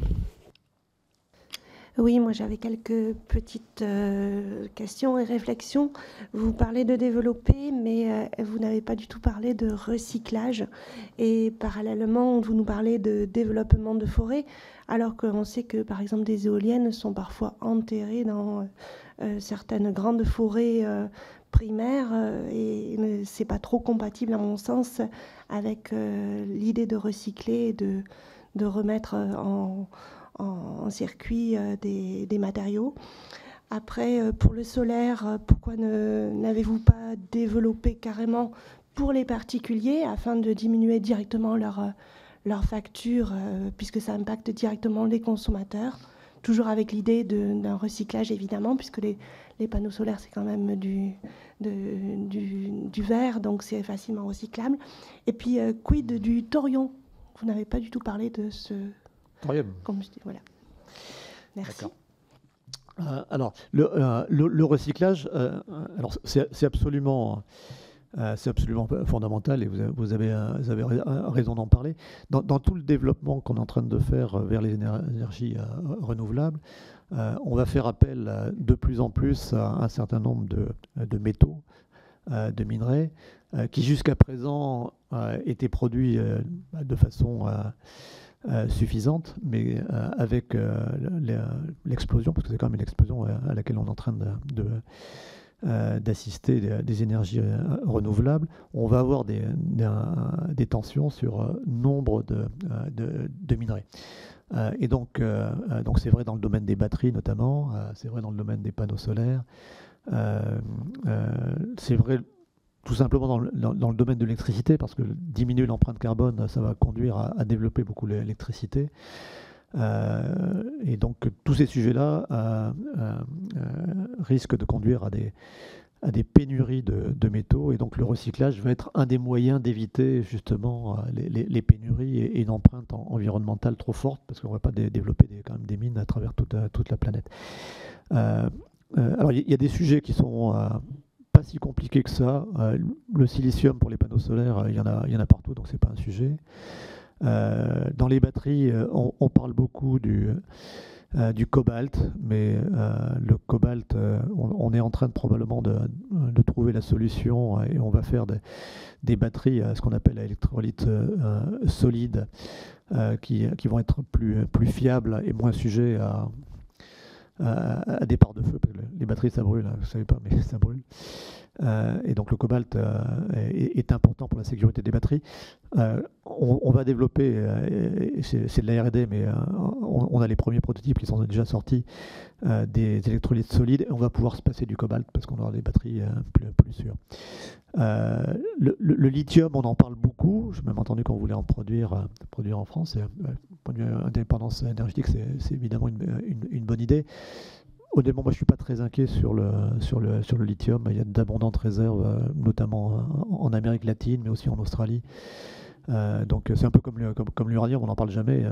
oui, moi j'avais quelques petites euh, questions et réflexions. Vous parlez de développer, mais euh, vous n'avez pas du tout parlé de recyclage. Et parallèlement, vous nous parlez de développement de forêts, alors qu'on sait que par exemple des éoliennes sont parfois enterrées dans euh, certaines grandes forêts primaires et c'est pas trop compatible à mon sens avec l'idée de recycler et de remettre en en, circuit euh, des, matériaux. Après, euh, pour le solaire, euh, pourquoi n'avez-vous pas développé carrément pour les particuliers afin de diminuer directement leur, leur facture, puisque ça impacte directement les consommateurs? Toujours avec l'idée d'un recyclage, évidemment, puisque les, panneaux solaires, c'est quand même du, du, du, verre, donc c'est facilement recyclable. Et puis, quid du thorium? Vous n'avez pas du tout parlé de ce, comme je dis, voilà. Merci. Euh, alors, le, euh, le, recyclage, euh, alors c'est absolument, c'est absolument fondamental et vous avez, vous avez, vous avez raison d'en parler. Dans, dans, tout le développement qu'on est en train de faire vers les énergies renouvelables, on va faire appel de plus en plus à un certain nombre de, de métaux, de minerais, qui jusqu'à présent étaient produits de façon euh, suffisante, mais euh, avec euh, l'explosion, parce que c'est quand même une explosion à laquelle on est en train d'assister des, énergies renouvelables, on va avoir des, des, tensions sur nombre de, de, minerais. et donc, donc c'est vrai dans le domaine des batteries notamment, c'est vrai dans le domaine des panneaux solaires, c'est vrai tout simplement dans le, domaine de l'électricité, parce que diminuer l'empreinte carbone, ça va conduire à, développer beaucoup l'électricité. Euh, et donc tous ces sujets-là euh, euh, risquent de conduire à des, à des pénuries de, de, métaux, et donc le recyclage va être un des moyens d'éviter justement les, les, pénuries et, une empreinte environnementale trop forte, parce qu'on ne va pas développer des, quand même des mines à travers toute, toute la planète. alors il y, a des sujets qui sont si compliqué que ça. Euh, le silicium pour les panneaux solaires, il y en a, il y en a partout, donc c'est pas un sujet. Euh, dans les batteries, euh, on, parle beaucoup du, du cobalt, mais le cobalt, on, est en train de, probablement de, de, trouver la solution et on va faire des, batteries à ce qu'on appelle l'électrolyte solide, qui, qui, vont être plus, plus fiables et moins sujets à, à, des parts de feu. Les batteries, ça brûle, hein, vous ne savez pas, mais ça brûle. Euh, et donc le cobalt euh, est, important pour la sécurité des batteries. Euh, on, va développer, c'est de la R&D, mais on, a les premiers prototypes qui sont déjà sortis, des électrolytes solides, et on va pouvoir se passer du cobalt parce qu'on aura des batteries plus, sûres. Le, lithium, on en parle beaucoup. J'ai même entendu qu'on voulait en produire, en France. Et, point de vue indépendance énergétique, c'est évidemment une bonne idée. Honnêtement, moi je ne suis pas très inquiet sur le, sur le, sur le lithium. Il y a d'abondantes réserves, euh, notamment euh, en Amérique latine, mais aussi en Australie. Euh, donc c'est un peu comme, l'uranium, on n'en parle jamais,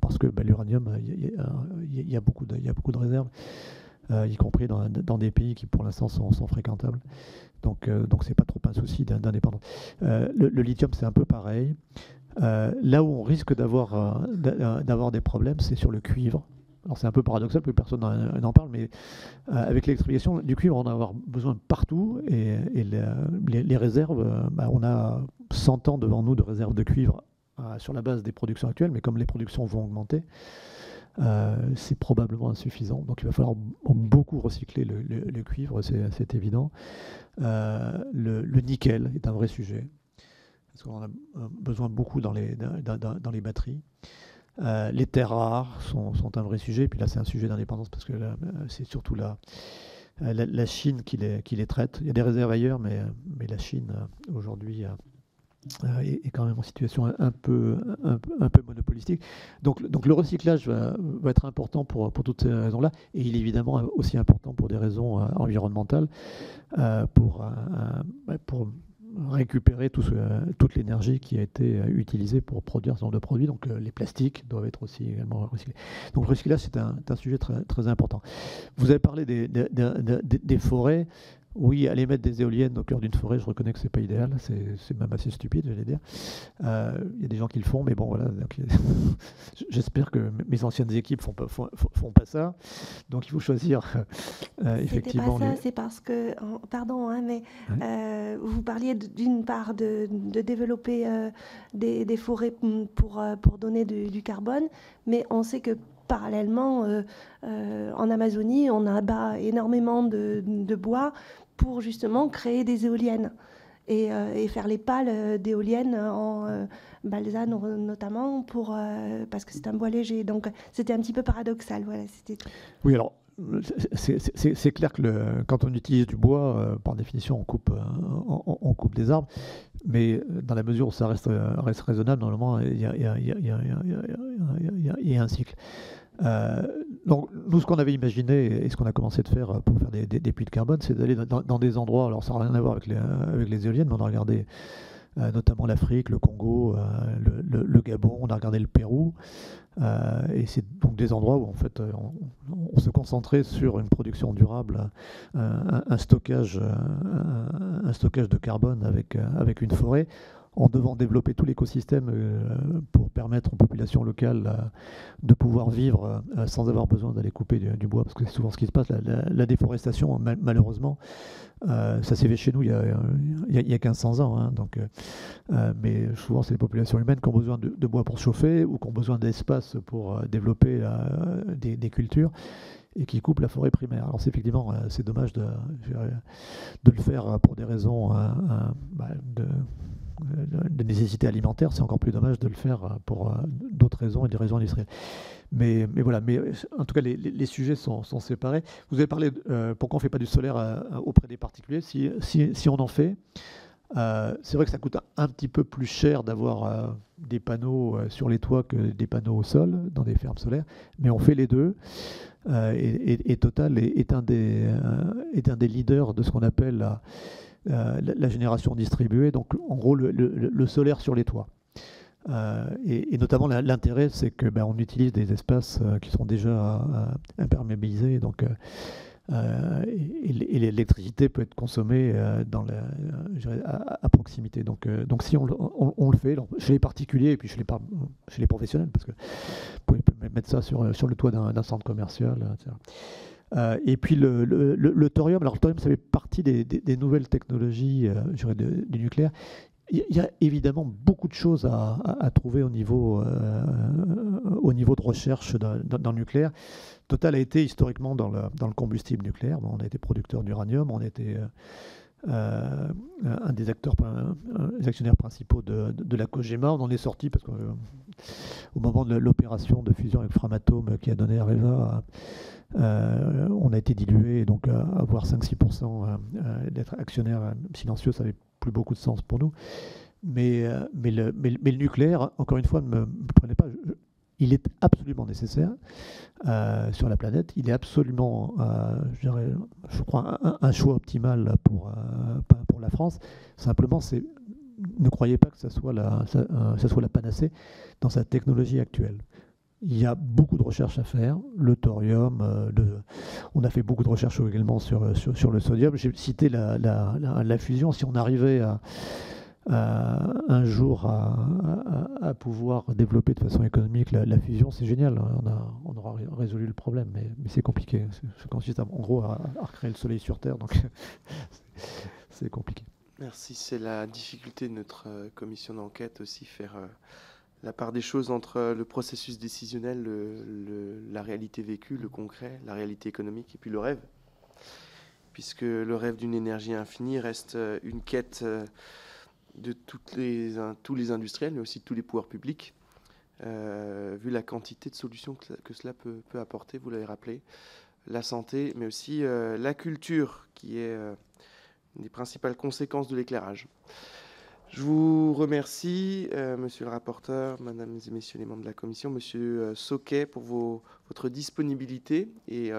parce que l'uranium, il y, a beaucoup de, réserves, y compris dans, des pays qui pour l'instant sont, fréquentables. Donc donc c'est pas trop un souci d'indépendance. Le, le, lithium, c'est un peu pareil. là où on risque d'avoir des problèmes, c'est sur le cuivre. Alors c'est un peu paradoxal, plus personne n'en parle, mais avec l'électrification du cuivre, on va avoir besoin partout, et, les, réserves, bah, on a 100 ans devant nous de réserves de cuivre sur la base des productions actuelles, mais comme les productions vont augmenter, euh, c'est probablement insuffisant. Donc il va falloir beaucoup recycler le, cuivre, c'est évident. Euh, le, nickel est un vrai sujet, parce qu'on a besoin beaucoup dans, les batteries. Euh, les terres rares sont, un vrai sujet, puis là c'est un sujet d'indépendance, parce que c'est surtout la, la, Chine qui les, qui les traite. Il y a des réserves ailleurs, mais, mais la Chine aujourd'hui euh, est, quand même en situation un peu, un, peu monopolistique. Donc, donc le recyclage va, être important pour, pour toutes ces raisons-là, et il est évidemment aussi important pour des raisons euh, environnementales, euh, pour, pour récupérer tout toute l'énergie qui a été utilisée pour produire ce genre de produits. Donc les plastiques doivent être aussi également recyclés. Donc le recyclage, c'est un, sujet très, important. Vous avez parlé des forêts. Oui, aller mettre des éoliennes au cœur d'une forêt, je reconnais que c'est pas idéal, c'est même assez stupide, j'allais dire. Euh, il y a des gens qui le font, mais bon, voilà. J'espère que mes anciennes équipes font pas, font, pas ça. Donc il faut choisir euh, effectivement. Pas ça, c'est parce que, pardon, hein, mais euh, vous parliez d'une part de, développer des, forêts pour, pour donner du carbone, mais on sait que parallèlement, en Amazonie, on abat énormément de, de bois pour justement créer des éoliennes et, euh, faire les pales euh, d'éoliennes en euh, balsa notamment pour, parce que c'est un bois léger. Donc c'était un petit peu paradoxal. Voilà, oui, alors c'est clair que quand on utilise du bois, par définition, on coupe, on, coupe des arbres. Mais dans la mesure où ça reste, reste raisonnable, normalement, il y y a un cycle. Euh, donc, nous, ce qu'on avait imaginé et ce qu'on a commencé de faire pour faire des, puits de carbone, c'est d'aller dans, des endroits, alors ça n'a rien à voir avec les, les éoliennes, mais on a regardé euh, notamment l'Afrique, le Congo, euh, le, Gabon, on a regardé le Pérou. et c'est donc des endroits où en fait on, se concentrait sur une production durable, un, stockage, de carbone avec une forêt en devant développer tout l'écosystème euh, pour permettre aux populations locales euh, de pouvoir vivre euh, sans avoir besoin d'aller couper du, bois, parce que c'est souvent ce qui se passe. La, déforestation, malheureusement, ça s'est fait chez nous il y a, il y a, 1500 ans. Hein, donc, mais souvent, c'est les populations humaines qui ont besoin de, bois pour chauffer ou qui ont besoin d'espace pour développer des, cultures et qui coupent la forêt primaire. Alors c'est effectivement c'est dommage de, de le faire pour des raisons bah, de, de nécessité alimentaire, c'est encore plus dommage de le faire euh, pour euh, d'autres raisons et des raisons industrielles. Mais, mais voilà, mais euh, en tout cas, les, sujets sont, sont, séparés. Vous avez parlé pourquoi on ne fait pas du solaire auprès des particuliers? Si, si, si on en fait, c'est vrai que ça coûte un, petit peu plus cher d'avoir des panneaux sur les toits que des panneaux au sol dans des fermes solaires, mais on fait les deux. et, Total est, est, un des, est un des leaders de ce qu'on appelle la euh, la, génération distribuée, donc en gros le, solaire sur les toits. Euh, et, notamment l'intérêt, c'est que ben, on utilise des espaces euh, qui sont déjà imperméabilisés, donc et, l'électricité peut être consommée à, proximité. Donc, donc si on, le fait chez les particuliers et puis chez les, chez les professionnels, parce que vous pouvez mettre ça sur, sur le toit d'un centre commercial, etc. Euh, et puis le, le, thorium, alors le thorium, ça fait partie des, nouvelles technologies euh, du nucléaire. Il y a évidemment beaucoup de choses à, trouver au niveau, euh, au niveau de recherche dans, le nucléaire. Total a été historiquement dans le, dans le combustible nucléaire. on a été producteur d'uranium, on a été un des acteurs, des actionnaires principaux de, de, la COGEMA. On en est sorti parce qu'au moment de l'opération de fusion avec Framatome qui a donné Areva euh, on a été dilué, donc euh, avoir 5-6% euh, d'être actionnaire silencieux, ça n'avait plus beaucoup de sens pour nous. Mais, mais, le, nucléaire, encore une fois, ne me, prenez pas. Il est absolument nécessaire sur la planète. Il est absolument, je, dirais, je crois, un, choix optimal pour, pour la France. Simplement, c'est ne croyez pas que ça soit la, ça soit la panacée dans sa technologie actuelle. Il y a beaucoup de recherches à faire, le thorium, euh, on a fait beaucoup de recherches également sur, sur, le sodium. J'ai cité la, fusion, si on arrivait à, un jour à, pouvoir développer de façon économique la, fusion, c'est génial. On, a, on, aura résolu le problème, mais, c'est compliqué. Ça consiste en gros à, recréer le soleil sur Terre, donc c'est compliqué. Merci. C'est la difficulté de notre euh, commission d'enquête aussi, faire euh, la part des choses entre le processus décisionnel, la réalité vécue, le concret, la réalité économique et puis le rêve. Puisque le rêve d'une énergie infinie reste euh, une quête de tous les industriels, mais aussi de tous les pouvoirs publics, euh, vu la quantité de solutions que, cela peut, apporter, vous l'avez rappelé, la santé, mais aussi euh, la culture, qui est euh, une des principales conséquences de l'éclairage. Je vous remercie, monsieur le rapporteur, mesdames et messieurs les membres de la commission, monsieur Soquet, pour votre disponibilité et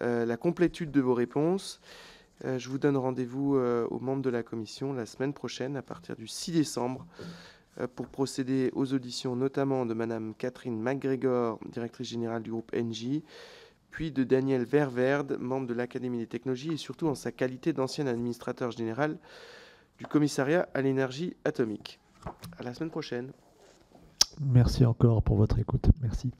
la complétude de vos réponses. Euh, je vous donne rendez-vous euh, aux membres de la commission la semaine prochaine, à partir du 6 décembre, euh, pour procéder aux auditions, notamment de Madame Catherine McGregor, directrice générale du groupe NJ, puis de Daniel Ververde, membre de l'Académie des technologies, et surtout en sa qualité d'ancien administrateur général du commissariat à l'énergie atomique. À la semaine prochaine. Merci encore pour votre écoute. Merci.